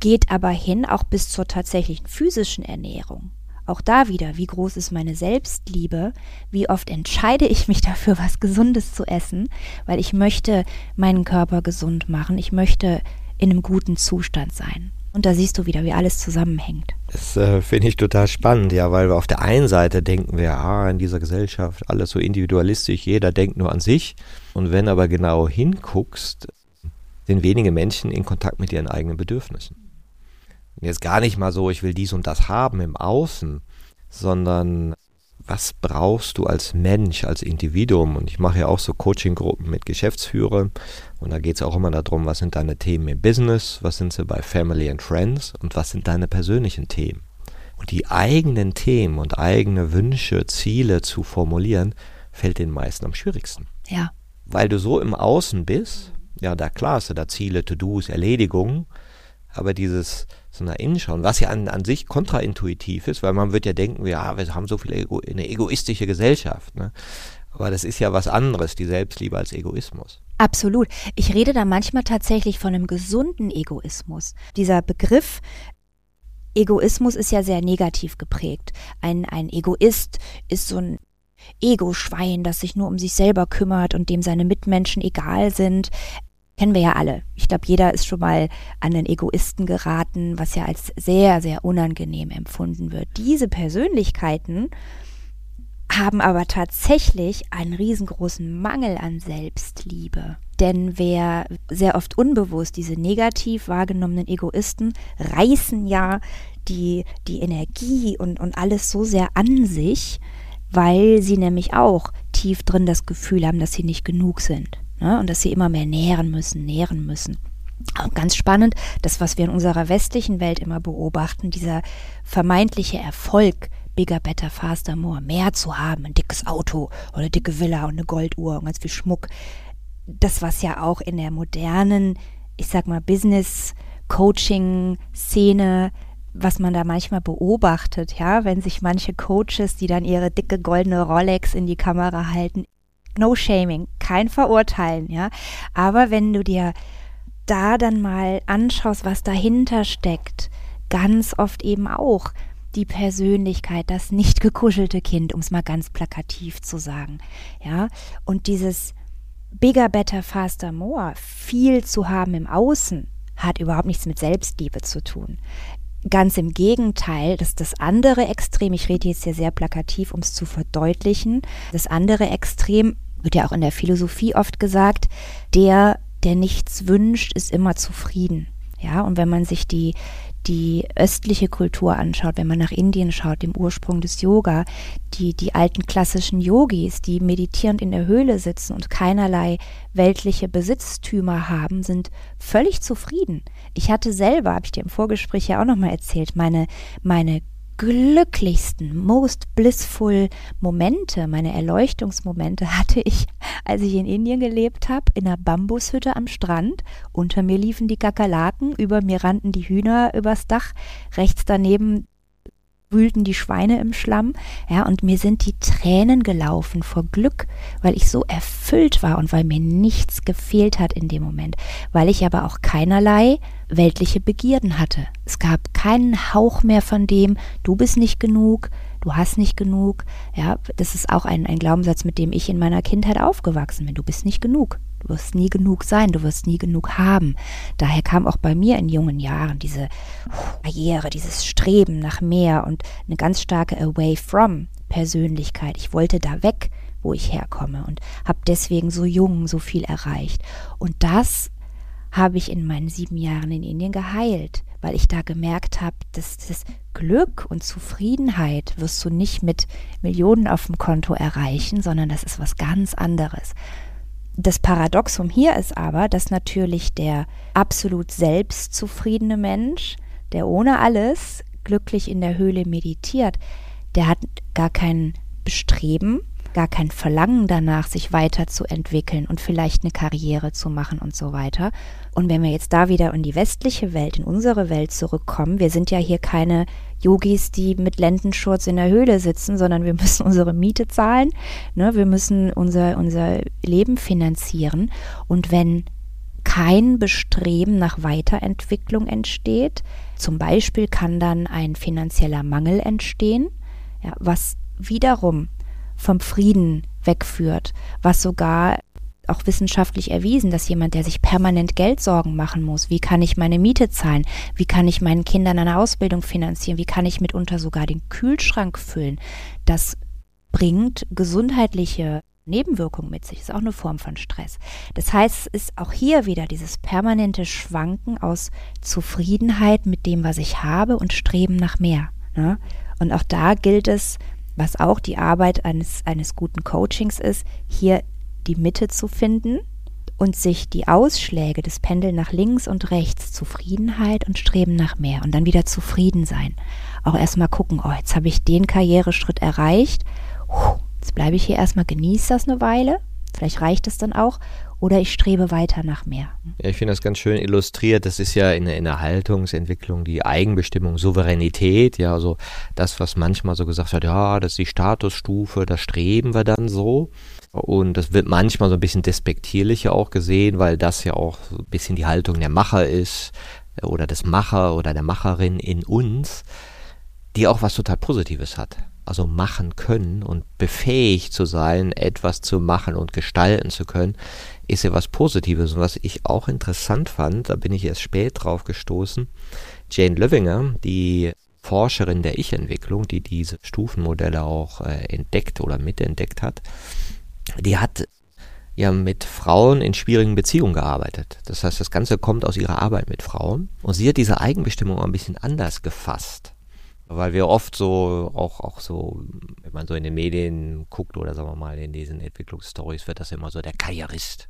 geht aber hin auch bis zur tatsächlichen physischen Ernährung. Auch da wieder, wie groß ist meine Selbstliebe? Wie oft entscheide ich mich dafür, was Gesundes zu essen, weil ich möchte meinen Körper gesund machen, ich möchte in einem guten Zustand sein. Und da siehst du wieder, wie alles zusammenhängt. Das äh, finde ich total spannend, ja, weil wir auf der einen Seite denken wir, ah, in dieser Gesellschaft alles so individualistisch, jeder denkt nur an sich. Und wenn aber genau hinguckst, sind wenige Menschen in Kontakt mit ihren eigenen Bedürfnissen. Und jetzt gar nicht mal so, ich will dies und das haben im Außen, sondern was brauchst du als Mensch, als Individuum? Und ich mache ja auch so Coaching-Gruppen mit Geschäftsführern. Und da geht es auch immer darum, was sind deine Themen im Business, was sind sie bei Family and Friends und was sind deine persönlichen Themen. Und die eigenen Themen und eigene Wünsche, Ziele zu formulieren, fällt den meisten am schwierigsten. Ja. Weil du so im Außen bist, ja, da klar hast du da Ziele, To-Dos, Erledigungen, aber dieses so nach innen schauen, was ja an, an sich kontraintuitiv ist, weil man wird ja denken, ja, wir haben so viel Ego, eine egoistische Gesellschaft. Ne? Aber das ist ja was anderes, die Selbstliebe als Egoismus. Absolut. Ich rede da manchmal tatsächlich von einem gesunden Egoismus. Dieser Begriff Egoismus ist ja sehr negativ geprägt. Ein, ein Egoist ist so ein Ego-Schwein, das sich nur um sich selber kümmert und dem seine Mitmenschen egal sind kennen wir ja alle. Ich glaube, jeder ist schon mal an den Egoisten geraten, was ja als sehr, sehr unangenehm empfunden wird. Diese Persönlichkeiten haben aber tatsächlich einen riesengroßen Mangel an Selbstliebe. Denn wer sehr oft unbewusst diese negativ wahrgenommenen Egoisten reißen ja die, die Energie und, und alles so sehr an sich, weil sie nämlich auch tief drin das Gefühl haben, dass sie nicht genug sind ne? und dass sie immer mehr nähren müssen, nähren müssen. Und ganz spannend, das, was wir in unserer westlichen Welt immer beobachten, dieser vermeintliche Erfolg, bigger, better, faster, more, mehr zu haben, ein dickes Auto oder dicke Villa und eine Golduhr und ganz viel Schmuck. Das, was ja auch in der modernen, ich sag mal, Business-Coaching-Szene was man da manchmal beobachtet, ja, wenn sich manche Coaches, die dann ihre dicke goldene Rolex in die Kamera halten, no shaming, kein Verurteilen, ja. Aber wenn du dir da dann mal anschaust, was dahinter steckt, ganz oft eben auch die Persönlichkeit, das nicht gekuschelte Kind, um es mal ganz plakativ zu sagen, ja. Und dieses bigger, better, faster, more, viel zu haben im Außen, hat überhaupt nichts mit Selbstliebe zu tun. Ganz im Gegenteil, dass das andere Extrem, ich rede jetzt hier sehr plakativ, um es zu verdeutlichen, das andere Extrem wird ja auch in der Philosophie oft gesagt, der, der nichts wünscht, ist immer zufrieden. Ja, und wenn man sich die, die östliche Kultur anschaut, wenn man nach Indien schaut, dem Ursprung des Yoga, die, die alten klassischen Yogis, die meditierend in der Höhle sitzen und keinerlei weltliche Besitztümer haben, sind völlig zufrieden. Ich hatte selber, habe ich dir im Vorgespräch ja auch nochmal erzählt, meine, meine glücklichsten, most blissful Momente, meine Erleuchtungsmomente [LAUGHS] hatte ich, als ich in Indien gelebt habe, in einer Bambushütte am Strand. Unter mir liefen die Kakerlaken, über mir rannten die Hühner übers Dach, rechts daneben wühlten die Schweine im Schlamm, ja, und mir sind die Tränen gelaufen vor Glück, weil ich so erfüllt war und weil mir nichts gefehlt hat in dem Moment, weil ich aber auch keinerlei weltliche Begierden hatte. Es gab keinen Hauch mehr von dem, du bist nicht genug, du hast nicht genug, ja, das ist auch ein, ein Glaubenssatz, mit dem ich in meiner Kindheit aufgewachsen bin, du bist nicht genug. Wirst nie genug sein, du wirst nie genug haben. Daher kam auch bei mir in jungen Jahren diese Karriere, dieses Streben nach mehr und eine ganz starke Away from Persönlichkeit. Ich wollte da weg, wo ich herkomme und habe deswegen so jung so viel erreicht. Und das habe ich in meinen sieben Jahren in Indien geheilt, weil ich da gemerkt habe, dass das Glück und Zufriedenheit wirst du nicht mit Millionen auf dem Konto erreichen, sondern das ist was ganz anderes. Das Paradoxum hier ist aber, dass natürlich der absolut selbstzufriedene Mensch, der ohne alles glücklich in der Höhle meditiert, der hat gar kein Bestreben, gar kein Verlangen danach, sich weiterzuentwickeln und vielleicht eine Karriere zu machen und so weiter. Und wenn wir jetzt da wieder in die westliche Welt, in unsere Welt zurückkommen, wir sind ja hier keine Yogis, die mit Lendenschurz in der Höhle sitzen, sondern wir müssen [LAUGHS] unsere Miete zahlen, ne? wir müssen unser, unser Leben finanzieren. Und wenn kein Bestreben nach Weiterentwicklung entsteht, zum Beispiel kann dann ein finanzieller Mangel entstehen, ja, was wiederum vom Frieden wegführt, was sogar auch wissenschaftlich erwiesen, dass jemand, der sich permanent Geldsorgen machen muss, wie kann ich meine Miete zahlen, wie kann ich meinen Kindern eine Ausbildung finanzieren, wie kann ich mitunter sogar den Kühlschrank füllen, das bringt gesundheitliche Nebenwirkungen mit sich. Ist auch eine Form von Stress. Das heißt, es ist auch hier wieder dieses permanente Schwanken aus Zufriedenheit mit dem, was ich habe und Streben nach mehr. Ne? Und auch da gilt es, was auch die Arbeit eines, eines guten Coachings ist, hier die Mitte zu finden und sich die Ausschläge des Pendel nach links und rechts, Zufriedenheit und Streben nach mehr und dann wieder zufrieden sein. Auch erstmal gucken, oh, jetzt habe ich den Karriereschritt erreicht. Jetzt bleibe ich hier erstmal, genieße das eine Weile. Vielleicht reicht es dann auch oder ich strebe weiter nach mehr. Ja, ich finde das ganz schön illustriert. Das ist ja in, in der Haltungsentwicklung die Eigenbestimmung, Souveränität, ja, also das, was manchmal so gesagt wird, ja, das ist die Statusstufe, da streben wir dann so. Und das wird manchmal so ein bisschen despektierlicher auch gesehen, weil das ja auch so ein bisschen die Haltung der Macher ist oder des Macher oder der Macherin in uns, die auch was total Positives hat also machen können und befähigt zu sein, etwas zu machen und gestalten zu können, ist ja was Positives. Und was ich auch interessant fand, da bin ich erst spät drauf gestoßen, Jane Löwinger, die Forscherin der Ich-Entwicklung, die diese Stufenmodelle auch äh, entdeckt oder mitentdeckt hat, die hat ja mit Frauen in schwierigen Beziehungen gearbeitet. Das heißt, das Ganze kommt aus ihrer Arbeit mit Frauen. Und sie hat diese Eigenbestimmung ein bisschen anders gefasst. Weil wir oft so, auch, auch so, wenn man so in den Medien guckt oder sagen wir mal in diesen Entwicklungsstories, wird das immer so der Karrierist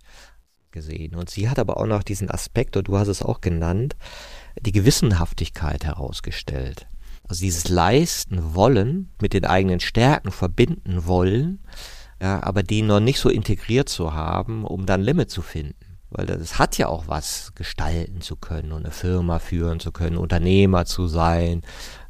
gesehen. Und sie hat aber auch noch diesen Aspekt, und du hast es auch genannt, die Gewissenhaftigkeit herausgestellt. Also dieses Leisten wollen, mit den eigenen Stärken verbinden wollen, ja, aber die noch nicht so integriert zu haben, um dann Limit zu finden. Weil das hat ja auch was, gestalten zu können und eine Firma führen zu können, Unternehmer zu sein.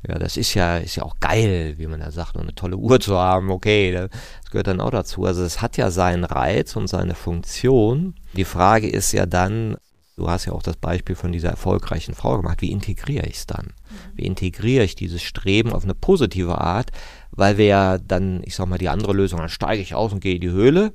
Ja, das ist ja, ist ja auch geil, wie man da sagt, und eine tolle Uhr zu haben. Okay, das gehört dann auch dazu. Also es hat ja seinen Reiz und seine Funktion. Die Frage ist ja dann, du hast ja auch das Beispiel von dieser erfolgreichen Frau gemacht, wie integriere ich es dann? Wie integriere ich dieses Streben auf eine positive Art? Weil wir ja dann, ich sag mal, die andere Lösung, dann steige ich aus und gehe in die Höhle.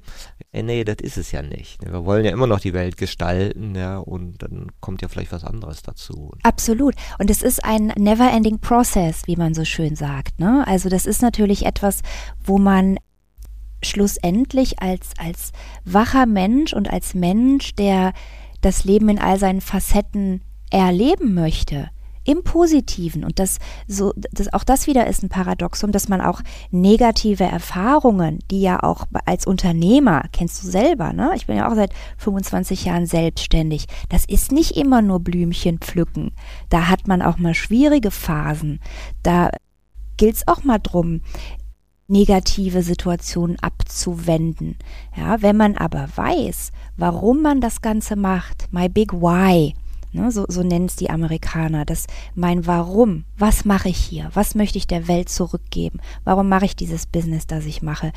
Äh, nee, das ist es ja nicht. Wir wollen ja immer noch die Welt gestalten, ja, und dann kommt ja vielleicht was anderes dazu. Absolut. Und es ist ein never-ending process, wie man so schön sagt. Ne? Also das ist natürlich etwas, wo man schlussendlich als, als wacher Mensch und als Mensch, der das Leben in all seinen Facetten erleben möchte, im Positiven. Und das, so, das, auch das wieder ist ein Paradoxum, dass man auch negative Erfahrungen, die ja auch als Unternehmer, kennst du selber, ne? Ich bin ja auch seit 25 Jahren selbstständig. Das ist nicht immer nur Blümchen pflücken. Da hat man auch mal schwierige Phasen. Da gilt es auch mal drum, negative Situationen abzuwenden. Ja, wenn man aber weiß, warum man das Ganze macht, my big why, Ne, so, so nennen es die Amerikaner. Das mein Warum. Was mache ich hier? Was möchte ich der Welt zurückgeben? Warum mache ich dieses Business, das ich mache?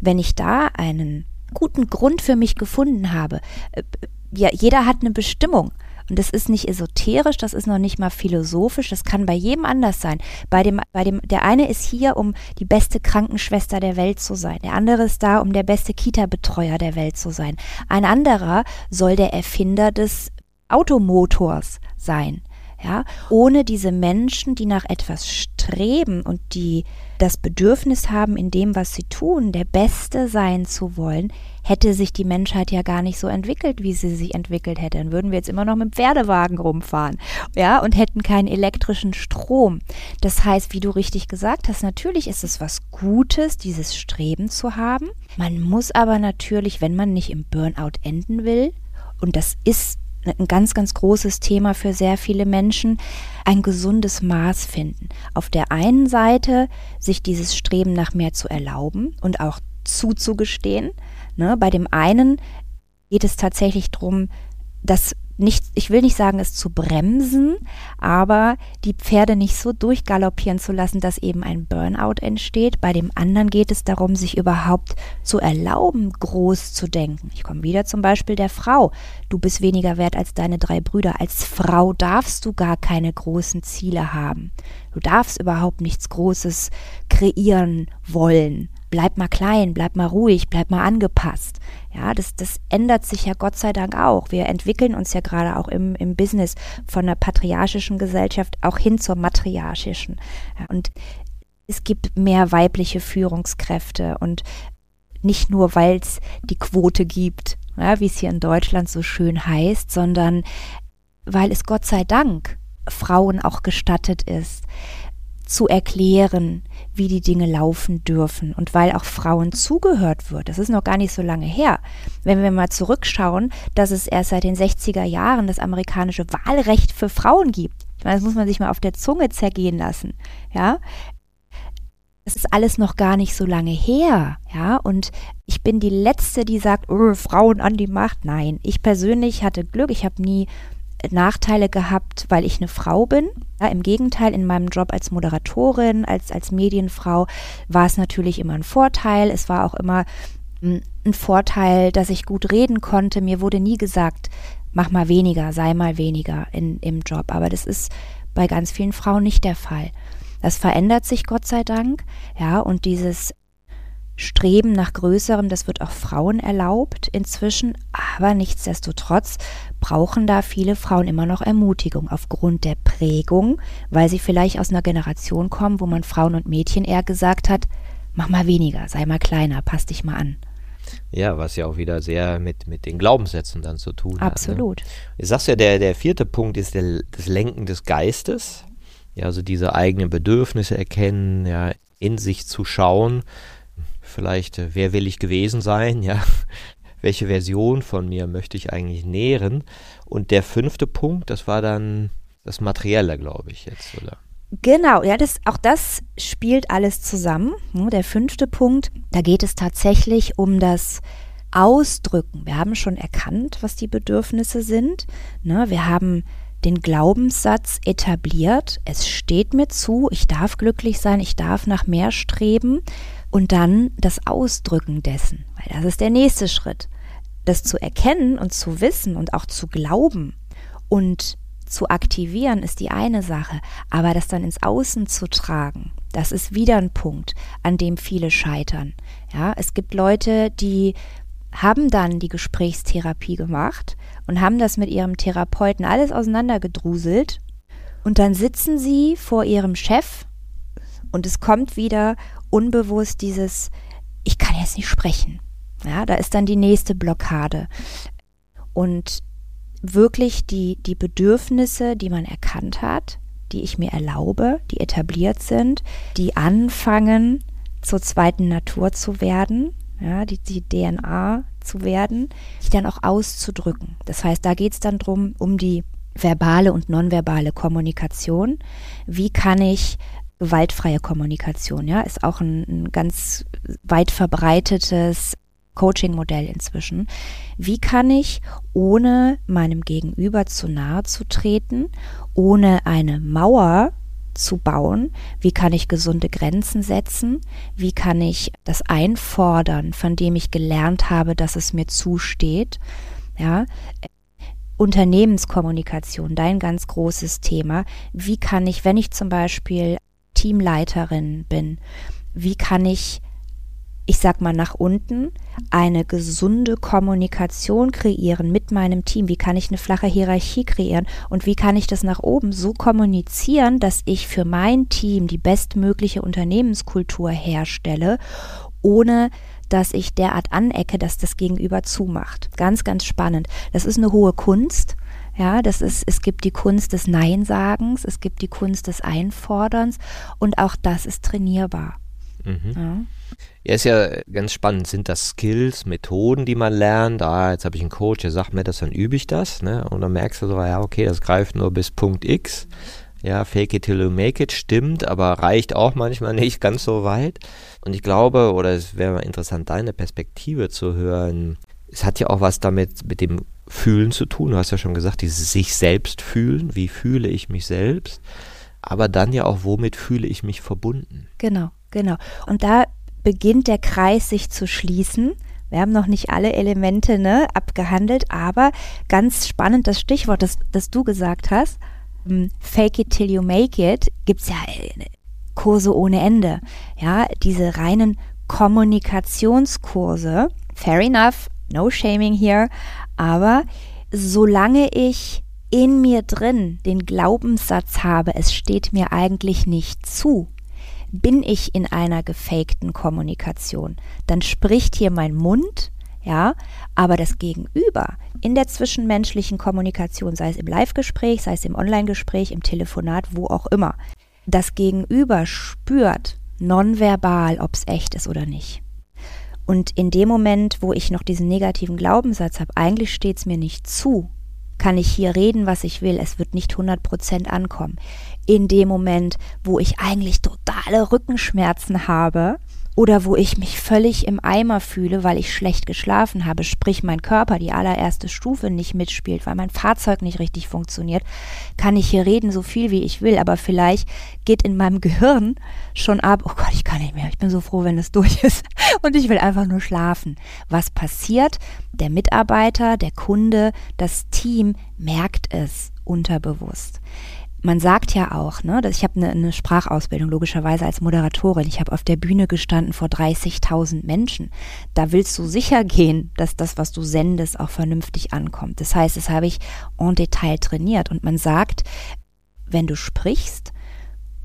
Wenn ich da einen guten Grund für mich gefunden habe, äh, ja, jeder hat eine Bestimmung. Und das ist nicht esoterisch, das ist noch nicht mal philosophisch, das kann bei jedem anders sein. Bei dem, bei dem, der eine ist hier, um die beste Krankenschwester der Welt zu sein. Der andere ist da, um der beste Kita-Betreuer der Welt zu sein. Ein anderer soll der Erfinder des Automotors sein. Ja, ohne diese Menschen, die nach etwas streben und die das Bedürfnis haben, in dem, was sie tun, der Beste sein zu wollen, hätte sich die Menschheit ja gar nicht so entwickelt, wie sie sich entwickelt hätte. Dann würden wir jetzt immer noch mit Pferdewagen rumfahren, ja, und hätten keinen elektrischen Strom. Das heißt, wie du richtig gesagt hast, natürlich ist es was Gutes, dieses Streben zu haben. Man muss aber natürlich, wenn man nicht im Burnout enden will, und das ist ein ganz, ganz großes Thema für sehr viele Menschen, ein gesundes Maß finden. Auf der einen Seite sich dieses Streben nach mehr zu erlauben und auch zuzugestehen. Ne? Bei dem einen geht es tatsächlich darum, dass nicht, ich will nicht sagen, es zu bremsen, aber die Pferde nicht so durchgaloppieren zu lassen, dass eben ein Burnout entsteht. Bei dem anderen geht es darum, sich überhaupt zu erlauben, groß zu denken. Ich komme wieder zum Beispiel der Frau. Du bist weniger wert als deine drei Brüder. Als Frau darfst du gar keine großen Ziele haben. Du darfst überhaupt nichts Großes kreieren wollen bleib mal klein, bleib mal ruhig, bleib mal angepasst. Ja, das, das ändert sich ja Gott sei Dank auch. Wir entwickeln uns ja gerade auch im, im Business von der patriarchischen Gesellschaft auch hin zur matriarchischen. Und es gibt mehr weibliche Führungskräfte und nicht nur, weil es die Quote gibt, ja, wie es hier in Deutschland so schön heißt, sondern weil es Gott sei Dank Frauen auch gestattet ist, zu erklären, wie die Dinge laufen dürfen und weil auch Frauen zugehört wird. Das ist noch gar nicht so lange her. Wenn wir mal zurückschauen, dass es erst seit den 60er Jahren das amerikanische Wahlrecht für Frauen gibt. Ich meine, das muss man sich mal auf der Zunge zergehen lassen. Ja, das ist alles noch gar nicht so lange her, ja, und ich bin die Letzte, die sagt, oh, Frauen an die Macht. Nein, ich persönlich hatte Glück, ich habe nie Nachteile gehabt, weil ich eine Frau bin. Ja, Im Gegenteil, in meinem Job als Moderatorin, als, als Medienfrau war es natürlich immer ein Vorteil. Es war auch immer hm, ein Vorteil, dass ich gut reden konnte. Mir wurde nie gesagt, mach mal weniger, sei mal weniger in, im Job. Aber das ist bei ganz vielen Frauen nicht der Fall. Das verändert sich Gott sei Dank. Ja, und dieses Streben nach Größerem, das wird auch Frauen erlaubt inzwischen, aber nichtsdestotrotz brauchen da viele Frauen immer noch Ermutigung aufgrund der Prägung, weil sie vielleicht aus einer Generation kommen, wo man Frauen und Mädchen eher gesagt hat, mach mal weniger, sei mal kleiner, pass dich mal an. Ja, was ja auch wieder sehr mit, mit den Glaubenssätzen dann zu tun Absolut. hat. Ne? Ich sag's ja, der, der vierte Punkt ist der, das Lenken des Geistes. Ja, also diese eigenen Bedürfnisse erkennen, ja, in sich zu schauen vielleicht, äh, wer will ich gewesen sein, ja, welche Version von mir möchte ich eigentlich nähren. Und der fünfte Punkt, das war dann das Materielle, glaube ich jetzt, oder? Genau, ja, das, auch das spielt alles zusammen. Ne, der fünfte Punkt, da geht es tatsächlich um das Ausdrücken. Wir haben schon erkannt, was die Bedürfnisse sind. Ne, wir haben den Glaubenssatz etabliert, es steht mir zu, ich darf glücklich sein, ich darf nach mehr streben. Und dann das Ausdrücken dessen, weil das ist der nächste Schritt. Das zu erkennen und zu wissen und auch zu glauben und zu aktivieren ist die eine Sache, aber das dann ins Außen zu tragen, das ist wieder ein Punkt, an dem viele scheitern. Ja, es gibt Leute, die haben dann die Gesprächstherapie gemacht und haben das mit ihrem Therapeuten alles auseinandergedruselt und dann sitzen sie vor ihrem Chef und es kommt wieder unbewusst dieses, ich kann jetzt nicht sprechen. Ja, da ist dann die nächste Blockade. Und wirklich die, die Bedürfnisse, die man erkannt hat, die ich mir erlaube, die etabliert sind, die anfangen zur zweiten Natur zu werden, ja, die, die DNA zu werden, die dann auch auszudrücken. Das heißt, da geht es dann drum um die verbale und nonverbale Kommunikation. Wie kann ich gewaltfreie Kommunikation, ja, ist auch ein, ein ganz weit verbreitetes Coaching-Modell inzwischen. Wie kann ich, ohne meinem Gegenüber zu nahe zu treten, ohne eine Mauer zu bauen, wie kann ich gesunde Grenzen setzen, wie kann ich das einfordern, von dem ich gelernt habe, dass es mir zusteht, ja, Unternehmenskommunikation, dein ganz großes Thema. Wie kann ich, wenn ich zum Beispiel Teamleiterin bin, wie kann ich, ich sag mal nach unten, eine gesunde Kommunikation kreieren mit meinem Team? Wie kann ich eine flache Hierarchie kreieren? Und wie kann ich das nach oben so kommunizieren, dass ich für mein Team die bestmögliche Unternehmenskultur herstelle, ohne dass ich derart anecke, dass das Gegenüber zumacht. Ganz, ganz spannend. Das ist eine hohe Kunst. Ja, das ist, es gibt die Kunst des Neinsagens, es gibt die Kunst des Einforderns und auch das ist trainierbar. Mhm. Ja. ja, ist ja ganz spannend. Sind das Skills, Methoden, die man lernt? Ah, jetzt habe ich einen Coach, der sagt mir das, dann übe ich das. Ne? Und dann merkst du so, ja, okay, das greift nur bis Punkt X. Ja, fake it till you make it stimmt, aber reicht auch manchmal nicht ganz so weit. Und ich glaube, oder es wäre mal interessant, deine Perspektive zu hören. Es hat ja auch was damit mit dem Fühlen zu tun. Du hast ja schon gesagt, dieses sich selbst fühlen. Wie fühle ich mich selbst? Aber dann ja auch, womit fühle ich mich verbunden? Genau, genau. Und da beginnt der Kreis sich zu schließen. Wir haben noch nicht alle Elemente ne, abgehandelt, aber ganz spannend das Stichwort, das, das du gesagt hast. Hm, Fake it till you make it gibt es ja äh, Kurse ohne Ende. Ja, diese reinen Kommunikationskurse. Fair enough, no shaming here. Aber solange ich in mir drin den Glaubenssatz habe, es steht mir eigentlich nicht zu, bin ich in einer gefakten Kommunikation. Dann spricht hier mein Mund, ja, aber das Gegenüber in der zwischenmenschlichen Kommunikation, sei es im Live-Gespräch, sei es im Online-Gespräch, im Telefonat, wo auch immer, das Gegenüber spürt nonverbal, ob es echt ist oder nicht. Und in dem Moment, wo ich noch diesen negativen Glaubenssatz habe, eigentlich steht es mir nicht zu, kann ich hier reden, was ich will. Es wird nicht 100% ankommen. In dem Moment, wo ich eigentlich totale Rückenschmerzen habe, oder wo ich mich völlig im Eimer fühle, weil ich schlecht geschlafen habe, sprich mein Körper die allererste Stufe nicht mitspielt, weil mein Fahrzeug nicht richtig funktioniert, kann ich hier reden so viel wie ich will, aber vielleicht geht in meinem Gehirn schon ab, oh Gott, ich kann nicht mehr, ich bin so froh, wenn es durch ist [LAUGHS] und ich will einfach nur schlafen. Was passiert? Der Mitarbeiter, der Kunde, das Team merkt es unterbewusst man sagt ja auch, ne, dass ich habe eine, eine Sprachausbildung logischerweise als Moderatorin. Ich habe auf der Bühne gestanden vor 30.000 Menschen. Da willst du sicher gehen, dass das, was du sendest, auch vernünftig ankommt. Das heißt, das habe ich en Detail trainiert. Und man sagt, wenn du sprichst,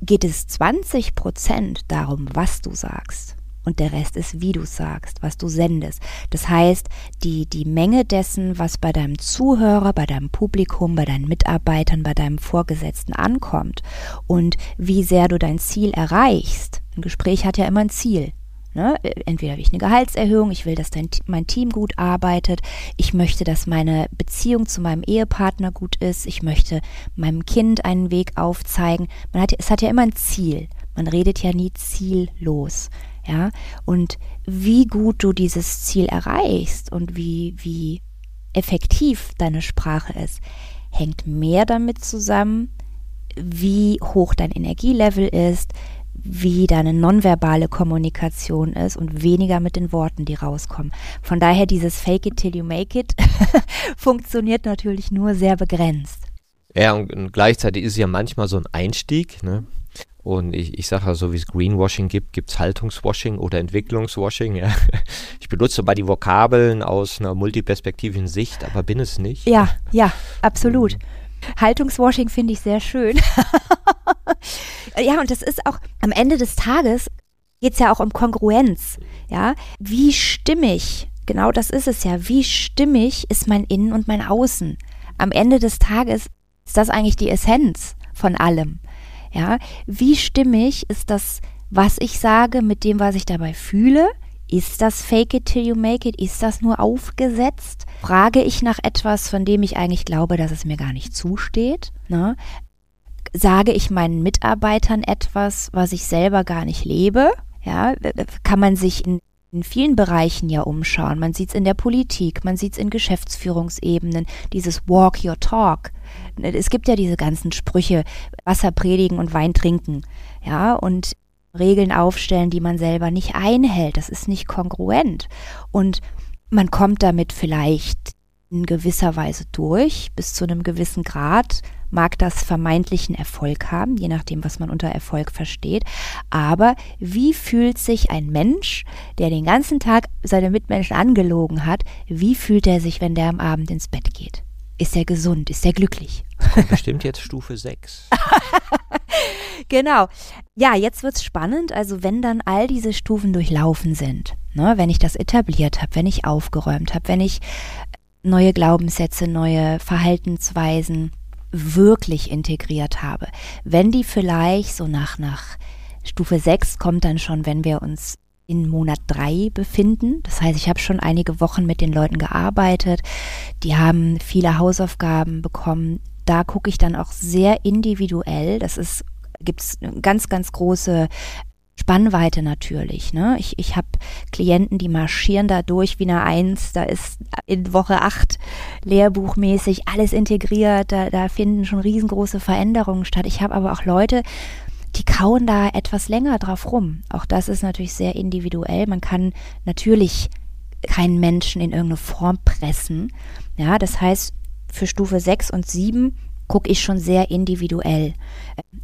geht es 20 Prozent darum, was du sagst und der Rest ist, wie du sagst, was du sendest. Das heißt, die, die Menge dessen, was bei deinem Zuhörer, bei deinem Publikum, bei deinen Mitarbeitern, bei deinem Vorgesetzten ankommt und wie sehr du dein Ziel erreichst. Ein Gespräch hat ja immer ein Ziel. Ne? Entweder will ich eine Gehaltserhöhung, ich will, dass dein, mein Team gut arbeitet, ich möchte, dass meine Beziehung zu meinem Ehepartner gut ist, ich möchte meinem Kind einen Weg aufzeigen. Man hat, es hat ja immer ein Ziel. Man redet ja nie ziellos ja, und wie gut du dieses Ziel erreichst und wie, wie effektiv deine Sprache ist, hängt mehr damit zusammen, wie hoch dein Energielevel ist, wie deine nonverbale Kommunikation ist und weniger mit den Worten, die rauskommen. Von daher dieses Fake it till you make it [LAUGHS] funktioniert natürlich nur sehr begrenzt. Ja, und gleichzeitig ist es ja manchmal so ein Einstieg, ne? Und ich, ich sage ja, so wie es Greenwashing gibt, gibt es Haltungswashing oder Entwicklungswashing. Ja. [LAUGHS] Ich benutze mal die Vokabeln aus einer multiperspektiven Sicht, aber bin es nicht. Ja, ja, absolut. Haltungswashing finde ich sehr schön. [LAUGHS] ja, und das ist auch am Ende des Tages geht es ja auch um Kongruenz. Ja, wie stimmig, genau das ist es ja, wie stimmig ist mein Innen und mein Außen. Am Ende des Tages ist das eigentlich die Essenz von allem. Ja, wie stimmig ist das, was ich sage, mit dem, was ich dabei fühle? Ist das Fake it till you make it? Ist das nur aufgesetzt? Frage ich nach etwas, von dem ich eigentlich glaube, dass es mir gar nicht zusteht? Ne? Sage ich meinen Mitarbeitern etwas, was ich selber gar nicht lebe? Ja, kann man sich in in vielen Bereichen ja umschauen. Man sieht es in der Politik, man sieht es in Geschäftsführungsebenen, dieses Walk Your Talk. Es gibt ja diese ganzen Sprüche, Wasser predigen und Wein trinken, ja, und Regeln aufstellen, die man selber nicht einhält. Das ist nicht kongruent. Und man kommt damit vielleicht in gewisser Weise durch, bis zu einem gewissen Grad, mag das vermeintlichen Erfolg haben, je nachdem, was man unter Erfolg versteht. Aber wie fühlt sich ein Mensch, der den ganzen Tag seine Mitmenschen angelogen hat, wie fühlt er sich, wenn der am Abend ins Bett geht? Ist er gesund? Ist er glücklich? Kommt bestimmt jetzt Stufe 6. [LAUGHS] genau. Ja, jetzt wird es spannend. Also wenn dann all diese Stufen durchlaufen sind, ne, wenn ich das etabliert habe, wenn ich aufgeräumt habe, wenn ich neue Glaubenssätze, neue Verhaltensweisen wirklich integriert habe. Wenn die vielleicht so nach, nach Stufe 6 kommt dann schon, wenn wir uns in Monat 3 befinden. Das heißt, ich habe schon einige Wochen mit den Leuten gearbeitet. Die haben viele Hausaufgaben bekommen, da gucke ich dann auch sehr individuell. Das ist, gibt es ganz, ganz große Spannweite natürlich. Ne? Ich, ich habe Klienten, die marschieren da durch wie eine Eins. Da ist in Woche acht lehrbuchmäßig alles integriert. Da, da finden schon riesengroße Veränderungen statt. Ich habe aber auch Leute, die kauen da etwas länger drauf rum. Auch das ist natürlich sehr individuell. Man kann natürlich keinen Menschen in irgendeine Form pressen. Ja, das heißt, für Stufe 6 und 7 gucke ich schon sehr individuell.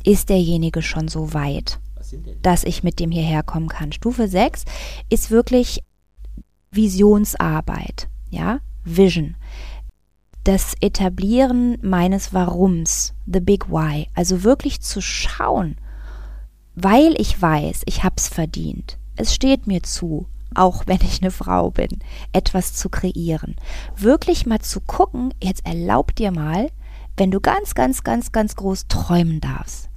Ist derjenige schon so weit? dass ich mit dem hierher kommen kann. Stufe 6 ist wirklich Visionsarbeit, ja, Vision. Das Etablieren meines Warums, the big why, also wirklich zu schauen, weil ich weiß, ich habe es verdient. Es steht mir zu, auch wenn ich eine Frau bin, etwas zu kreieren. Wirklich mal zu gucken, jetzt erlaub dir mal, wenn du ganz, ganz, ganz, ganz groß träumen darfst.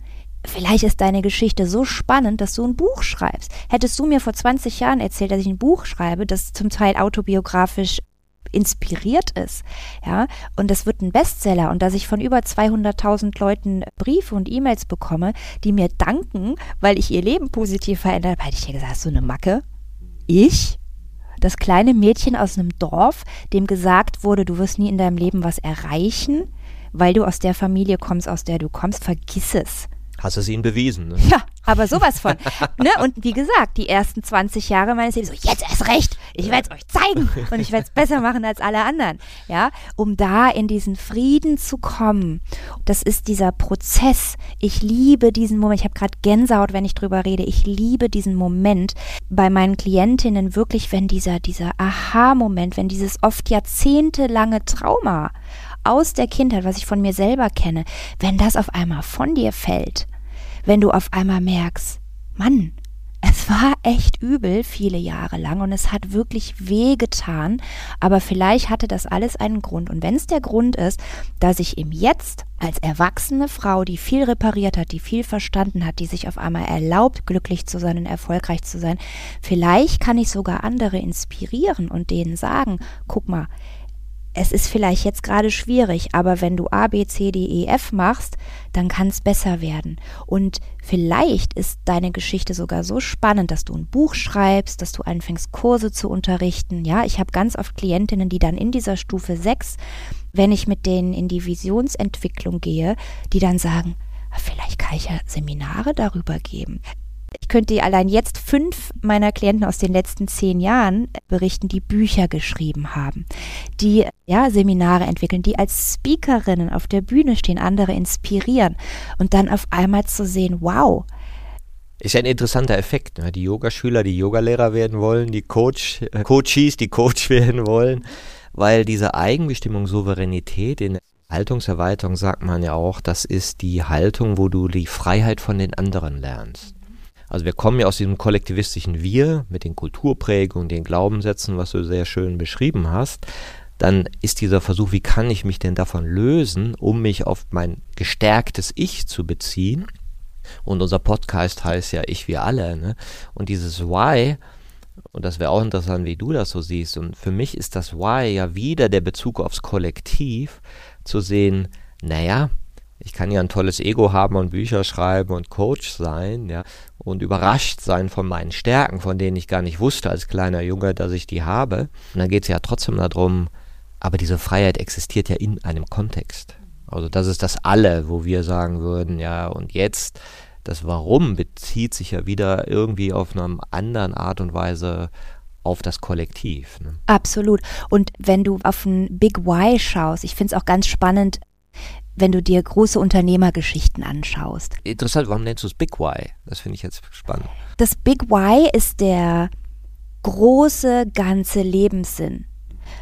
Vielleicht ist deine Geschichte so spannend, dass du ein Buch schreibst. Hättest du mir vor 20 Jahren erzählt, dass ich ein Buch schreibe, das zum Teil autobiografisch inspiriert ist, ja, und das wird ein Bestseller und dass ich von über 200.000 Leuten Briefe und E-Mails bekomme, die mir danken, weil ich ihr Leben positiv verändert habe, hätte ich dir gesagt, so eine Macke. Ich? Das kleine Mädchen aus einem Dorf, dem gesagt wurde, du wirst nie in deinem Leben was erreichen, weil du aus der Familie kommst, aus der du kommst, vergiss es. Hast es ihnen bewiesen. Ne? Ja, aber sowas von. ne? Und wie gesagt, die ersten 20 Jahre meines Lebens, so jetzt erst recht, ich werde es euch zeigen und ich werde es besser machen als alle anderen. Ja, um da in diesen Frieden zu kommen. Das ist dieser Prozess. Ich liebe diesen Moment. Ich habe gerade Gänsehaut, wenn ich drüber rede. Ich liebe diesen Moment bei meinen Klientinnen wirklich, wenn dieser, dieser Aha-Moment, wenn dieses oft jahrzehntelange Trauma aus der Kindheit, was ich von mir selber kenne, wenn das auf einmal von dir fällt, wenn du auf einmal merkst, Mann, es war echt übel viele Jahre lang und es hat wirklich weh getan, aber vielleicht hatte das alles einen Grund. Und wenn es der Grund ist, dass ich im Jetzt als erwachsene Frau, die viel repariert hat, die viel verstanden hat, die sich auf einmal erlaubt, glücklich zu sein und erfolgreich zu sein, vielleicht kann ich sogar andere inspirieren und denen sagen, guck mal, es ist vielleicht jetzt gerade schwierig, aber wenn du A, B, C, D, E, F machst, dann kann es besser werden. Und vielleicht ist deine Geschichte sogar so spannend, dass du ein Buch schreibst, dass du anfängst, Kurse zu unterrichten. Ja, ich habe ganz oft Klientinnen, die dann in dieser Stufe 6, wenn ich mit denen in die Visionsentwicklung gehe, die dann sagen, ah, vielleicht kann ich ja Seminare darüber geben. Ich könnte allein jetzt fünf meiner Klienten aus den letzten zehn Jahren berichten, die Bücher geschrieben haben, die ja Seminare entwickeln, die als Speakerinnen auf der Bühne stehen, andere inspirieren und dann auf einmal zu sehen, wow, ist ja ein interessanter Effekt. Ne? Die Yogaschüler, die Yogalehrer werden wollen, die Coach, äh, Coaches, die Coach [LAUGHS] werden wollen, weil diese Eigenbestimmung, Souveränität in Haltungserweiterung sagt man ja auch, das ist die Haltung, wo du die Freiheit von den anderen lernst. Also wir kommen ja aus diesem kollektivistischen Wir mit den Kulturprägungen, den Glaubenssätzen, was du sehr schön beschrieben hast. Dann ist dieser Versuch, wie kann ich mich denn davon lösen, um mich auf mein gestärktes Ich zu beziehen. Und unser Podcast heißt ja Ich wir alle. Ne? Und dieses Why, und das wäre auch interessant, wie du das so siehst. Und für mich ist das Why ja wieder der Bezug aufs Kollektiv, zu sehen, naja, ich kann ja ein tolles Ego haben und Bücher schreiben und Coach sein, ja, und überrascht sein von meinen Stärken, von denen ich gar nicht wusste als kleiner Junge, dass ich die habe. Und dann geht es ja trotzdem darum, aber diese Freiheit existiert ja in einem Kontext. Also das ist das Alle, wo wir sagen würden, ja, und jetzt, das Warum bezieht sich ja wieder irgendwie auf eine andere Art und Weise auf das Kollektiv. Ne? Absolut. Und wenn du auf ein Big Why schaust, ich finde es auch ganz spannend, wenn du dir große Unternehmergeschichten anschaust. Interessant, warum nennst du es Big Why? Das finde ich jetzt spannend. Das Big Why ist der große ganze Lebenssinn.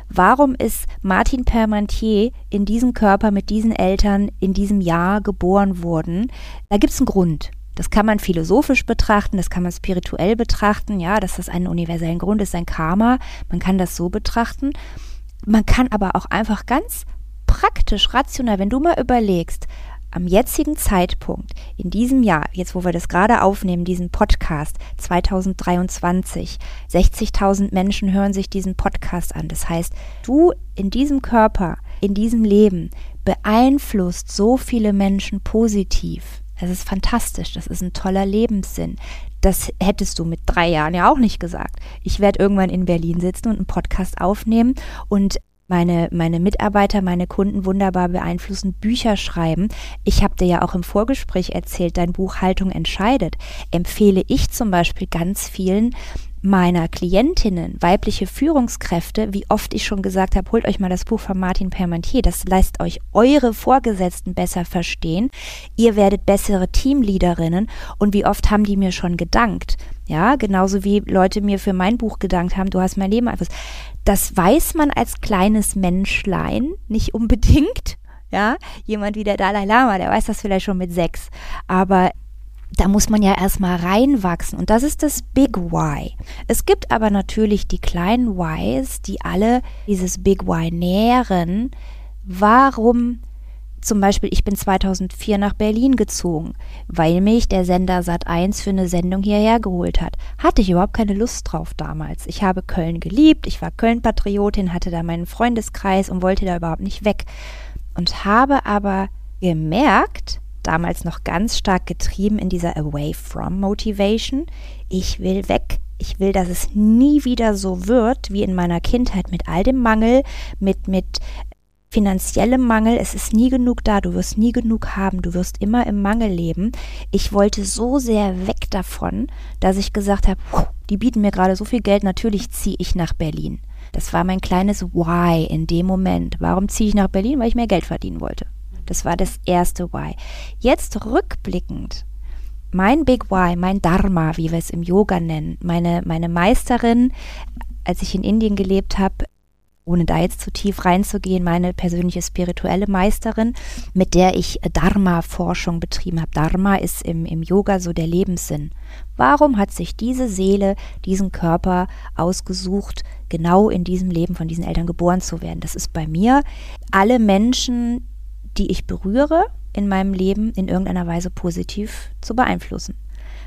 Warum ist Martin Permantier in diesem Körper mit diesen Eltern in diesem Jahr geboren worden? Da gibt es einen Grund. Das kann man philosophisch betrachten, das kann man spirituell betrachten, ja, dass das einen universellen Grund ist, ein Karma. Man kann das so betrachten. Man kann aber auch einfach ganz praktisch, rational, wenn du mal überlegst, am jetzigen Zeitpunkt, in diesem Jahr, jetzt wo wir das gerade aufnehmen, diesen Podcast 2023, 60.000 Menschen hören sich diesen Podcast an. Das heißt, du in diesem Körper, in diesem Leben beeinflusst so viele Menschen positiv. Es ist fantastisch, das ist ein toller Lebenssinn. Das hättest du mit drei Jahren ja auch nicht gesagt. Ich werde irgendwann in Berlin sitzen und einen Podcast aufnehmen und meine, meine Mitarbeiter, meine Kunden wunderbar beeinflussen, Bücher schreiben. Ich habe dir ja auch im Vorgespräch erzählt, dein Buch Haltung entscheidet. Empfehle ich zum Beispiel ganz vielen meiner Klientinnen, weibliche Führungskräfte, wie oft ich schon gesagt habe, holt euch mal das Buch von Martin Permantier, das lässt euch eure Vorgesetzten besser verstehen, ihr werdet bessere Teamleaderinnen und wie oft haben die mir schon gedankt, ja, genauso wie Leute mir für mein Buch gedankt haben, du hast mein Leben einfach. Das weiß man als kleines Menschlein nicht unbedingt, [LAUGHS] ja, jemand wie der Dalai Lama, der weiß das vielleicht schon mit sechs, aber da muss man ja erstmal reinwachsen und das ist das Big Why. Es gibt aber natürlich die kleinen Whys, die alle dieses Big Why nähren. Warum zum Beispiel, ich bin 2004 nach Berlin gezogen, weil mich der Sender Sat1 für eine Sendung hierher geholt hat. Hatte ich überhaupt keine Lust drauf damals. Ich habe Köln geliebt, ich war Köln-Patriotin, hatte da meinen Freundeskreis und wollte da überhaupt nicht weg. Und habe aber gemerkt, damals noch ganz stark getrieben in dieser Away from Motivation. Ich will weg. Ich will, dass es nie wieder so wird wie in meiner Kindheit mit all dem Mangel, mit, mit finanziellem Mangel. Es ist nie genug da. Du wirst nie genug haben. Du wirst immer im Mangel leben. Ich wollte so sehr weg davon, dass ich gesagt habe, die bieten mir gerade so viel Geld. Natürlich ziehe ich nach Berlin. Das war mein kleines Why in dem Moment. Warum ziehe ich nach Berlin? Weil ich mehr Geld verdienen wollte. Das war das erste Why. Jetzt rückblickend, mein Big Why, mein Dharma, wie wir es im Yoga nennen, meine, meine Meisterin, als ich in Indien gelebt habe, ohne da jetzt zu tief reinzugehen, meine persönliche spirituelle Meisterin, mit der ich Dharma-Forschung betrieben habe. Dharma ist im, im Yoga so der Lebenssinn. Warum hat sich diese Seele, diesen Körper ausgesucht, genau in diesem Leben von diesen Eltern geboren zu werden? Das ist bei mir alle Menschen, die ich berühre, in meinem Leben in irgendeiner Weise positiv zu beeinflussen.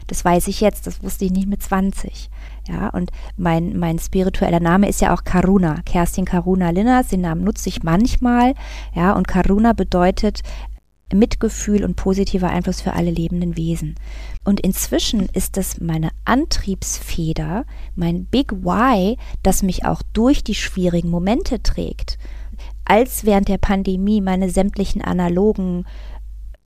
Das weiß ich jetzt, das wusste ich nicht mit 20. Ja, und mein, mein spiritueller Name ist ja auch Karuna, Kerstin Karuna Linners. Den Namen nutze ich manchmal. Ja, und Karuna bedeutet Mitgefühl und positiver Einfluss für alle lebenden Wesen. Und inzwischen ist das meine Antriebsfeder, mein Big Why, das mich auch durch die schwierigen Momente trägt als während der Pandemie meine sämtlichen analogen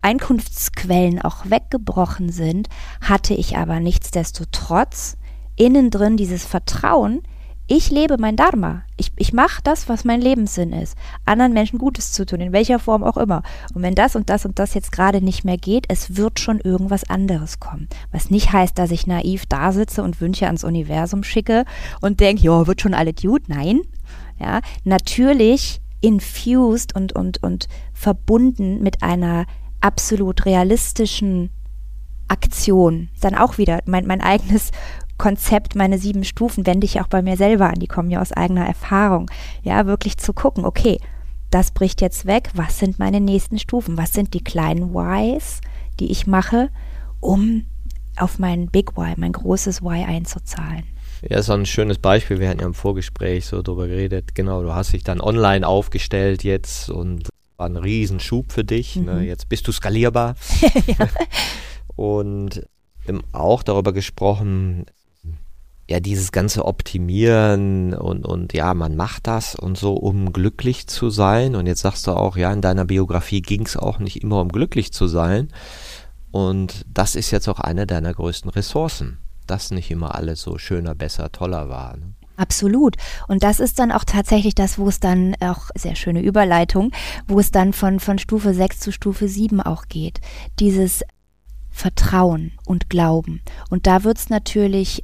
Einkunftsquellen auch weggebrochen sind, hatte ich aber nichtsdestotrotz innen drin dieses Vertrauen, ich lebe mein Dharma. Ich, ich mache das, was mein Lebenssinn ist. Anderen Menschen Gutes zu tun, in welcher Form auch immer. Und wenn das und das und das jetzt gerade nicht mehr geht, es wird schon irgendwas anderes kommen. Was nicht heißt, dass ich naiv da sitze und Wünsche ans Universum schicke und denke, ja, wird schon alle gut. Nein. Ja, natürlich infused und, und, und verbunden mit einer absolut realistischen Aktion. Dann auch wieder mein, mein eigenes Konzept, meine sieben Stufen wende ich auch bei mir selber an. Die kommen ja aus eigener Erfahrung. Ja, wirklich zu gucken, okay, das bricht jetzt weg. Was sind meine nächsten Stufen? Was sind die kleinen Whys, die ich mache, um auf mein Big Why, mein großes Why einzuzahlen? Ja, so ein schönes Beispiel. Wir hatten ja im Vorgespräch so drüber geredet. Genau, du hast dich dann online aufgestellt jetzt und war ein Riesenschub für dich. Ne? Mhm. Ne? Jetzt bist du skalierbar. [LAUGHS] ja. [LAUGHS] Und auch darüber gesprochen, ja, dieses ganze Optimieren und, und ja, man macht das und so, um glücklich zu sein. Und jetzt sagst du auch, ja, in deiner Biografie ging es auch nicht immer um glücklich zu sein. Und das ist jetzt auch eine deiner größten Ressourcen dass nicht immer alles so schöner, besser, toller war. Ne? Absolut. Und das ist dann auch tatsächlich das, wo es dann auch, sehr schöne Überleitung, wo es dann von, von Stufe 6 zu Stufe 7 auch geht. Dieses Vertrauen und Glauben. Und da wird es natürlich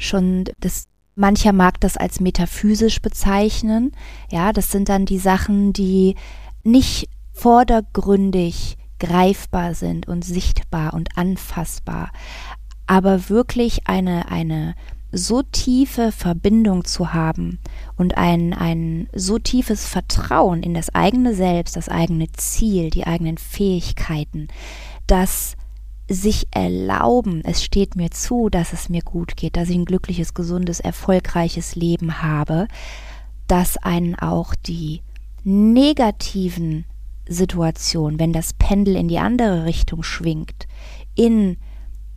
schon, das, mancher mag das als metaphysisch bezeichnen. Ja, das sind dann die Sachen, die nicht vordergründig greifbar sind und sichtbar und anfassbar, aber wirklich eine, eine so tiefe Verbindung zu haben und ein, ein so tiefes Vertrauen in das eigene Selbst, das eigene Ziel, die eigenen Fähigkeiten, dass sich erlauben, es steht mir zu, dass es mir gut geht, dass ich ein glückliches, gesundes, erfolgreiches Leben habe, dass einen auch die negativen Situation, wenn das Pendel in die andere Richtung schwingt, in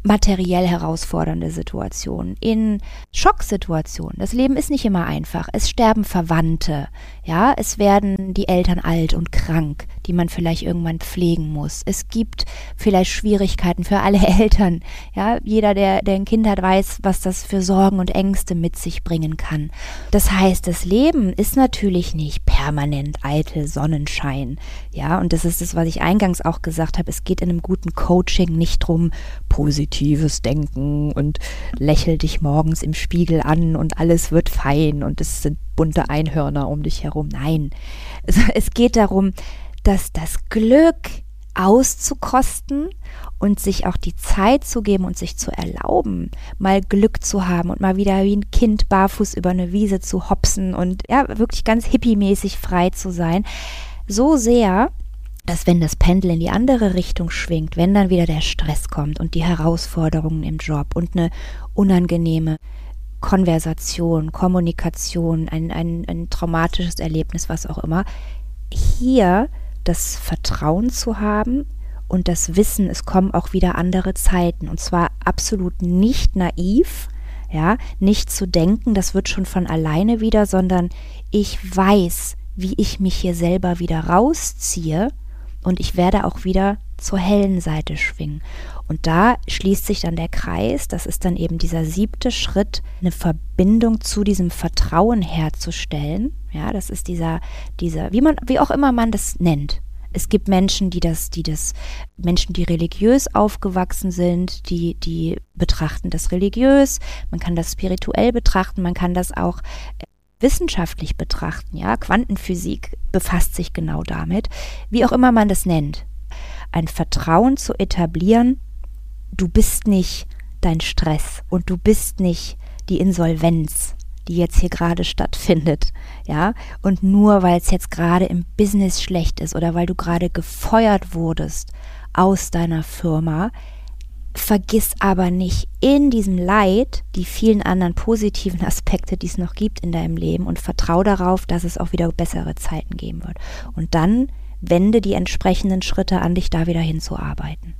materiell herausfordernde Situationen, in Schocksituationen. Das Leben ist nicht immer einfach. Es sterben Verwandte, ja, es werden die Eltern alt und krank, die man vielleicht irgendwann pflegen muss. Es gibt vielleicht Schwierigkeiten für alle [LAUGHS] Eltern, ja. Jeder, der, der ein Kind hat, weiß, was das für Sorgen und Ängste mit sich bringen kann. Das heißt, das Leben ist natürlich nicht permanent eitel Sonnenschein, ja. Und das ist das, was ich eingangs auch gesagt habe. Es geht in einem guten Coaching nicht drum, positives Denken und lächel dich morgens im Spiegel an und alles wird fein und es sind bunte Einhörner um dich herum. Nein, es, geht darum, dass das Glück auszukosten und sich auch die Zeit zu geben und sich zu erlauben, mal Glück zu haben und mal wieder wie ein Kind barfuß über eine Wiese zu hopsen und ja, wirklich ganz hippiemäßig frei zu sein. So sehr, dass wenn das Pendel in die andere Richtung schwingt, wenn dann wieder der Stress kommt und die Herausforderungen im Job und eine unangenehme Konversation, Kommunikation, ein, ein, ein traumatisches Erlebnis, was auch immer, hier das Vertrauen zu haben und das Wissen, es kommen auch wieder andere Zeiten. Und zwar absolut nicht naiv, ja, nicht zu denken, das wird schon von alleine wieder, sondern ich weiß, wie ich mich hier selber wieder rausziehe und ich werde auch wieder zur hellen Seite schwingen. Und da schließt sich dann der Kreis, das ist dann eben dieser siebte Schritt, eine Verbindung zu diesem Vertrauen herzustellen. Ja, das ist dieser, dieser, wie man, wie auch immer man das nennt. Es gibt Menschen, die das, die das, Menschen, die religiös aufgewachsen sind, die, die betrachten das religiös, man kann das spirituell betrachten, man kann das auch wissenschaftlich betrachten, ja, Quantenphysik befasst sich genau damit, wie auch immer man das nennt. Ein Vertrauen zu etablieren, du bist nicht dein Stress und du bist nicht die Insolvenz, die jetzt hier gerade stattfindet, ja, und nur weil es jetzt gerade im Business schlecht ist oder weil du gerade gefeuert wurdest aus deiner Firma, Vergiss aber nicht in diesem Leid die vielen anderen positiven [LAUGHS] Aspekte, die es noch gibt in deinem Leben und vertrau darauf, dass es auch wieder bessere Zeiten geben wird. Und dann wende die entsprechenden Schritte an, dich da wieder hinzuarbeiten.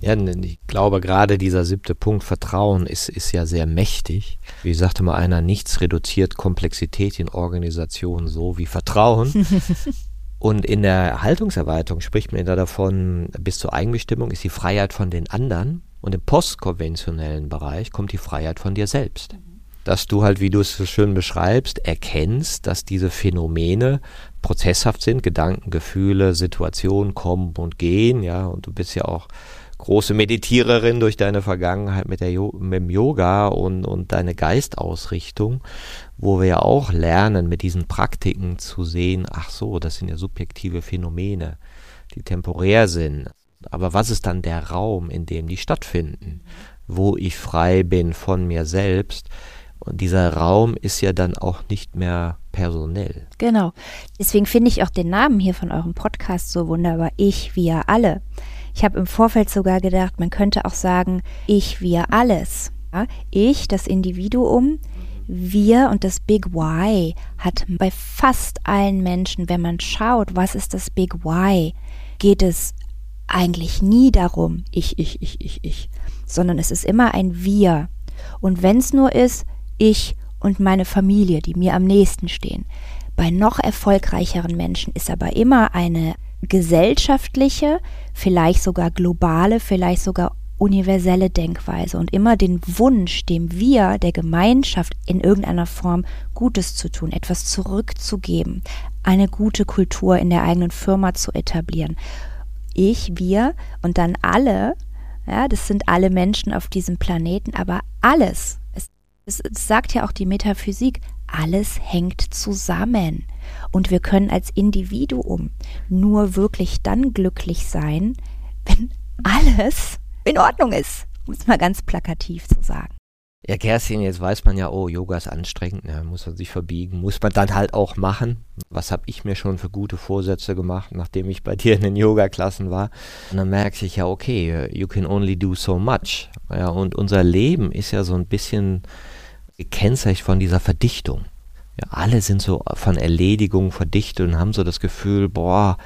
Ja, ich glaube, gerade dieser siebte Punkt, Vertrauen, ist, ist ja sehr mächtig. Wie sagte mal einer, nichts reduziert Komplexität in Organisationen so wie Vertrauen. [LAUGHS] Und in der Haltungserweiterung spricht man da davon, bis zur Eigenbestimmung ist die Freiheit von den anderen und im postkonventionellen Bereich kommt die Freiheit von dir selbst. Dass du halt, wie du es so schön beschreibst, erkennst, dass diese Phänomene prozesshaft sind, Gedanken, Gefühle, Situationen kommen und gehen, ja, und du bist ja auch große Meditiererin durch deine Vergangenheit mit, der jo mit dem Yoga und, und deine Geistausrichtung, wo wir ja auch lernen, mit diesen Praktiken zu sehen, ach so, das sind ja subjektive Phänomene, die temporär sind. Aber was ist dann der Raum, in dem die stattfinden, wo ich frei bin von mir selbst? Und dieser Raum ist ja dann auch nicht mehr personell. Genau. Deswegen finde ich auch den Namen hier von eurem Podcast so wunderbar. Ich, wir alle. Ich habe im Vorfeld sogar gedacht, man könnte auch sagen, ich, wir alles. Ja? Ich, das Individuum, wir und das Big Why hat bei fast allen Menschen, wenn man schaut, was ist das Big Why, geht es eigentlich nie darum, ich, ich, ich, ich, ich, sondern es ist immer ein Wir. Und wenn es nur ist, ich und meine Familie, die mir am nächsten stehen. Bei noch erfolgreicheren Menschen ist aber immer eine gesellschaftliche, vielleicht sogar globale, vielleicht sogar universelle Denkweise und immer den Wunsch, dem Wir, der Gemeinschaft in irgendeiner Form Gutes zu tun, etwas zurückzugeben, eine gute Kultur in der eigenen Firma zu etablieren ich, wir und dann alle, ja, das sind alle Menschen auf diesem Planeten, aber alles, es, es, es sagt ja auch die Metaphysik, alles hängt zusammen. Und wir können als Individuum nur wirklich dann glücklich sein, wenn alles in Ordnung ist, um es mal ganz plakativ zu sagen. Ja, Kerstin, jetzt weiß man ja, oh, Yoga ist anstrengend, ja, muss man sich verbiegen, muss man dann halt auch machen. Was habe ich mir schon für gute Vorsätze gemacht, nachdem ich bei dir in den Yoga-Klassen war? Und dann merke ich ja, okay, you can only do so much. Ja, und unser Leben ist ja so ein bisschen gekennzeichnet von dieser Verdichtung. Ja, alle sind so von Erledigung verdichtet und haben so das Gefühl, boah,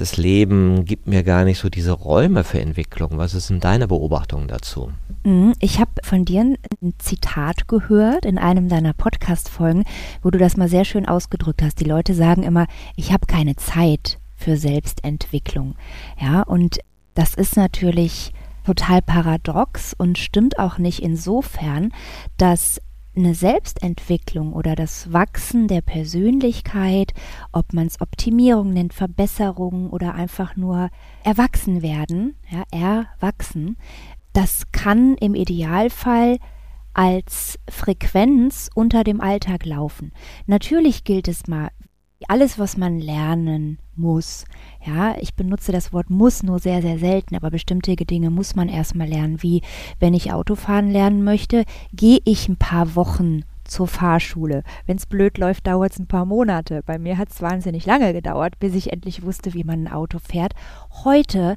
das Leben gibt mir gar nicht so diese Räume für Entwicklung. Was ist denn deine Beobachtung dazu? Mhm, ich habe von dir ein Zitat gehört in einem deiner Podcast-Folgen, wo du das mal sehr schön ausgedrückt hast. Die Leute sagen immer, ich habe keine Zeit für Selbstentwicklung. Ja, und das ist natürlich total paradox und stimmt auch nicht insofern, dass eine Selbstentwicklung oder das Wachsen der Persönlichkeit, ob man es Optimierung nennt, Verbesserung oder einfach nur erwachsen werden, ja, erwachsen, das kann im Idealfall als Frequenz unter dem Alltag laufen. Natürlich gilt es mal, alles, was man lernen muss. Ja, ich benutze das Wort muss nur sehr, sehr selten, aber bestimmte Dinge muss man erstmal lernen. Wie wenn ich Autofahren lernen möchte, gehe ich ein paar Wochen zur Fahrschule. Wenn es blöd läuft, dauert es ein paar Monate. Bei mir hat es wahnsinnig lange gedauert, bis ich endlich wusste, wie man ein Auto fährt. Heute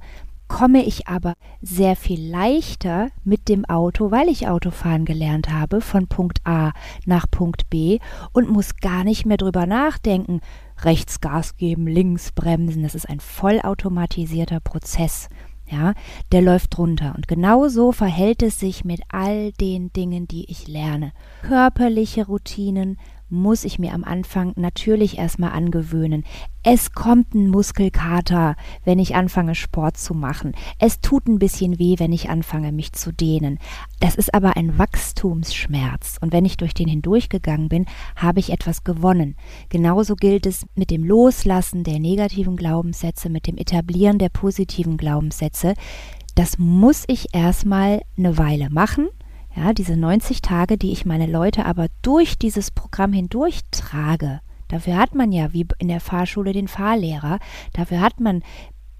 komme ich aber sehr viel leichter mit dem Auto, weil ich Autofahren gelernt habe, von Punkt A nach Punkt B und muss gar nicht mehr drüber nachdenken, rechts Gas geben, links bremsen. Das ist ein vollautomatisierter Prozess. Ja, der läuft runter. Und genau so verhält es sich mit all den Dingen, die ich lerne. Körperliche Routinen, muss ich mir am Anfang natürlich erstmal angewöhnen. Es kommt ein Muskelkater, wenn ich anfange Sport zu machen. Es tut ein bisschen weh, wenn ich anfange mich zu dehnen. Das ist aber ein Wachstumsschmerz und wenn ich durch den hindurchgegangen bin, habe ich etwas gewonnen. Genauso gilt es mit dem Loslassen der negativen Glaubenssätze, mit dem Etablieren der positiven Glaubenssätze. Das muss ich erstmal eine Weile machen ja, diese 90 Tage, die ich meine Leute aber durch dieses Programm hindurch trage, dafür hat man ja wie in der Fahrschule den Fahrlehrer, dafür hat man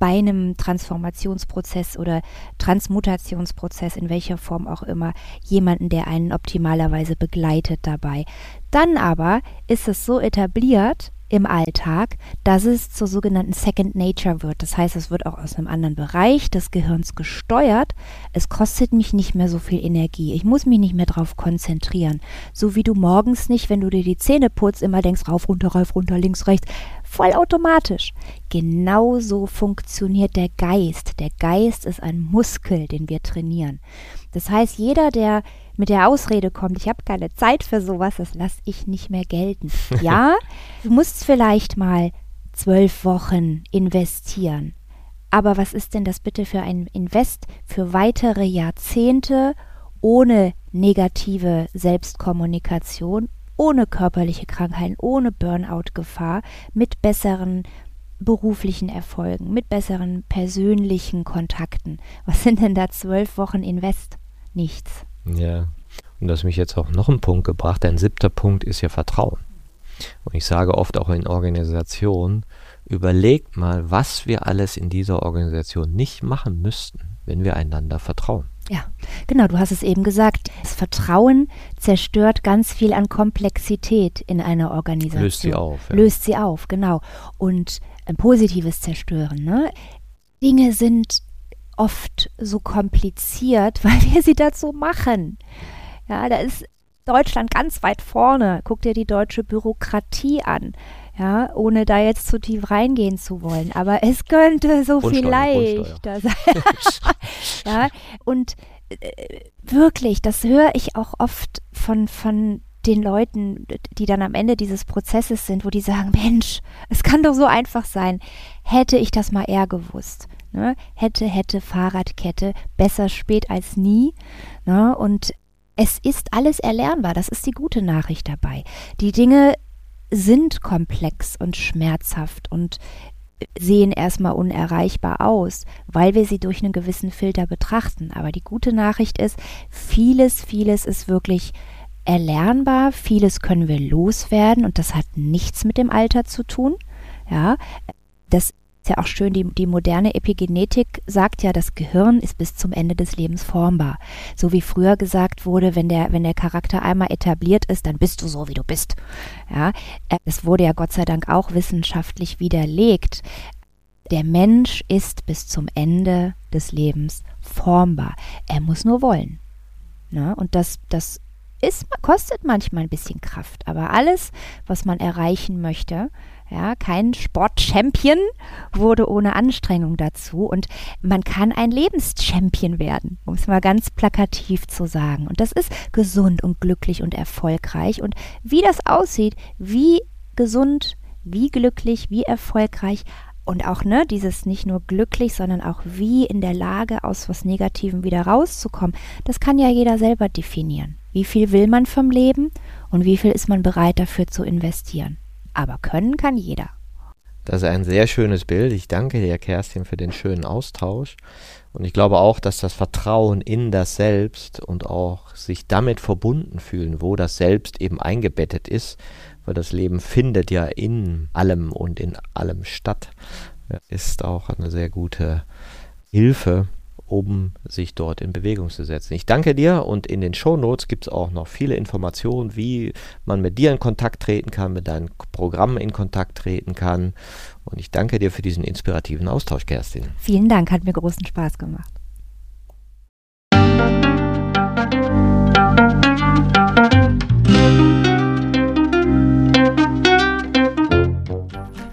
bei einem Transformationsprozess oder Transmutationsprozess, in welcher Form auch immer, jemanden, der einen optimalerweise begleitet dabei. Dann aber ist es so etabliert, im Alltag, dass es zur sogenannten Second Nature wird. Das heißt, es wird auch aus einem anderen Bereich des Gehirns gesteuert. Es kostet mich nicht mehr so viel Energie. Ich muss mich nicht mehr darauf konzentrieren. So wie du morgens nicht, wenn du dir die Zähne putzt, immer denkst, rauf, runter, rauf, runter, links, rechts. Vollautomatisch. Genauso funktioniert der Geist. Der Geist ist ein Muskel, den wir trainieren. Das heißt, jeder, der mit der Ausrede kommt, ich habe keine Zeit für sowas, das lasse ich nicht mehr gelten. [LAUGHS] Ja, du musst vielleicht mal zwölf Wochen investieren. Aber was ist denn das bitte für ein Invest für weitere Jahrzehnte ohne negative Selbstkommunikation, ohne körperliche Krankheiten, ohne Burnout-Gefahr, mit besseren beruflichen Erfolgen, mit besseren persönlichen Kontakten? Was sind denn da zwölf Wochen Invest? Nichts. Ja. Und das mich jetzt auch noch einen Punkt gebracht. Ein siebter Punkt ist ja Vertrauen. Und ich sage oft auch in Organisationen, überlegt mal, was wir alles in dieser Organisation nicht machen müssten, wenn wir einander vertrauen. Ja, genau, du hast es eben gesagt. Das Vertrauen zerstört ganz viel an Komplexität in einer Organisation. Löst sie auf. Ja. Löst sie auf, genau. Und ein positives Zerstören. Ne? Dinge sind oft so kompliziert, [LAUGHS] weil wir sie dazu machen. Ja, da ist Deutschland ganz weit vorne. Guck dir die deutsche Bürokratie an. Ja, ohne da jetzt zu tief reingehen zu wollen. Aber es könnte so viel leichter sein. [LAUGHS] ja, und äh, wirklich, das höre ich auch oft von, von den Leuten, die dann am Ende dieses Prozesses sind, wo die sagen, Mensch, es kann doch so einfach sein. Hätte ich das mal eher gewusst. Ne? Hätte, hätte, Fahrradkette, besser spät als nie. Ne? Und es ist alles erlernbar, das ist die gute Nachricht dabei. Die Dinge sind komplex und schmerzhaft und sehen erstmal unerreichbar aus, weil wir sie durch einen gewissen Filter betrachten. Aber die gute Nachricht ist, vieles, vieles ist wirklich erlernbar, vieles können wir loswerden und das hat nichts mit dem Alter zu tun. Ja, das ist ja auch schön, die, die moderne Epigenetik sagt ja, das Gehirn ist bis zum Ende des Lebens formbar. So wie früher gesagt wurde, wenn der, wenn der Charakter einmal etabliert ist, dann bist du so, wie du bist. Ja, es wurde ja Gott sei Dank auch wissenschaftlich widerlegt. Der Mensch ist bis zum Ende des Lebens formbar. Er muss nur wollen. Ne? Und das, das ist, kostet manchmal ein bisschen Kraft, aber alles, was man erreichen möchte, Ja, kein Sportchampion wurde ohne Anstrengung dazu und man kann ein Lebenschampion werden, um es mal ganz plakativ zu sagen. Und das ist gesund und glücklich und erfolgreich. Und wie das aussieht, wie gesund, wie glücklich, wie erfolgreich und auch ne, dieses nicht nur glücklich, sondern auch wie in der Lage, aus was Negativem wieder rauszukommen, das kann ja jeder selber definieren. Wie viel will man vom Leben und wie viel ist man bereit dafür zu investieren? Aber können kann jeder. Das ist ein sehr schönes Bild. Ich danke dir, Kerstin, für den schönen Austausch. Und ich glaube auch, dass das Vertrauen in das Selbst und auch sich damit verbunden fühlen, wo das Selbst eben eingebettet ist, weil das Leben findet ja in allem und in allem statt, ist auch eine sehr gute Hilfe, um sich dort in Bewegung zu setzen. Ich danke dir und in den Shownotes gibt es auch noch viele Informationen, wie man mit dir in Kontakt treten kann, mit deinen Programmen in Kontakt treten kann. Und ich danke dir für diesen inspirativen Austausch, Kerstin. Vielen Dank, hat mir großen Spaß gemacht.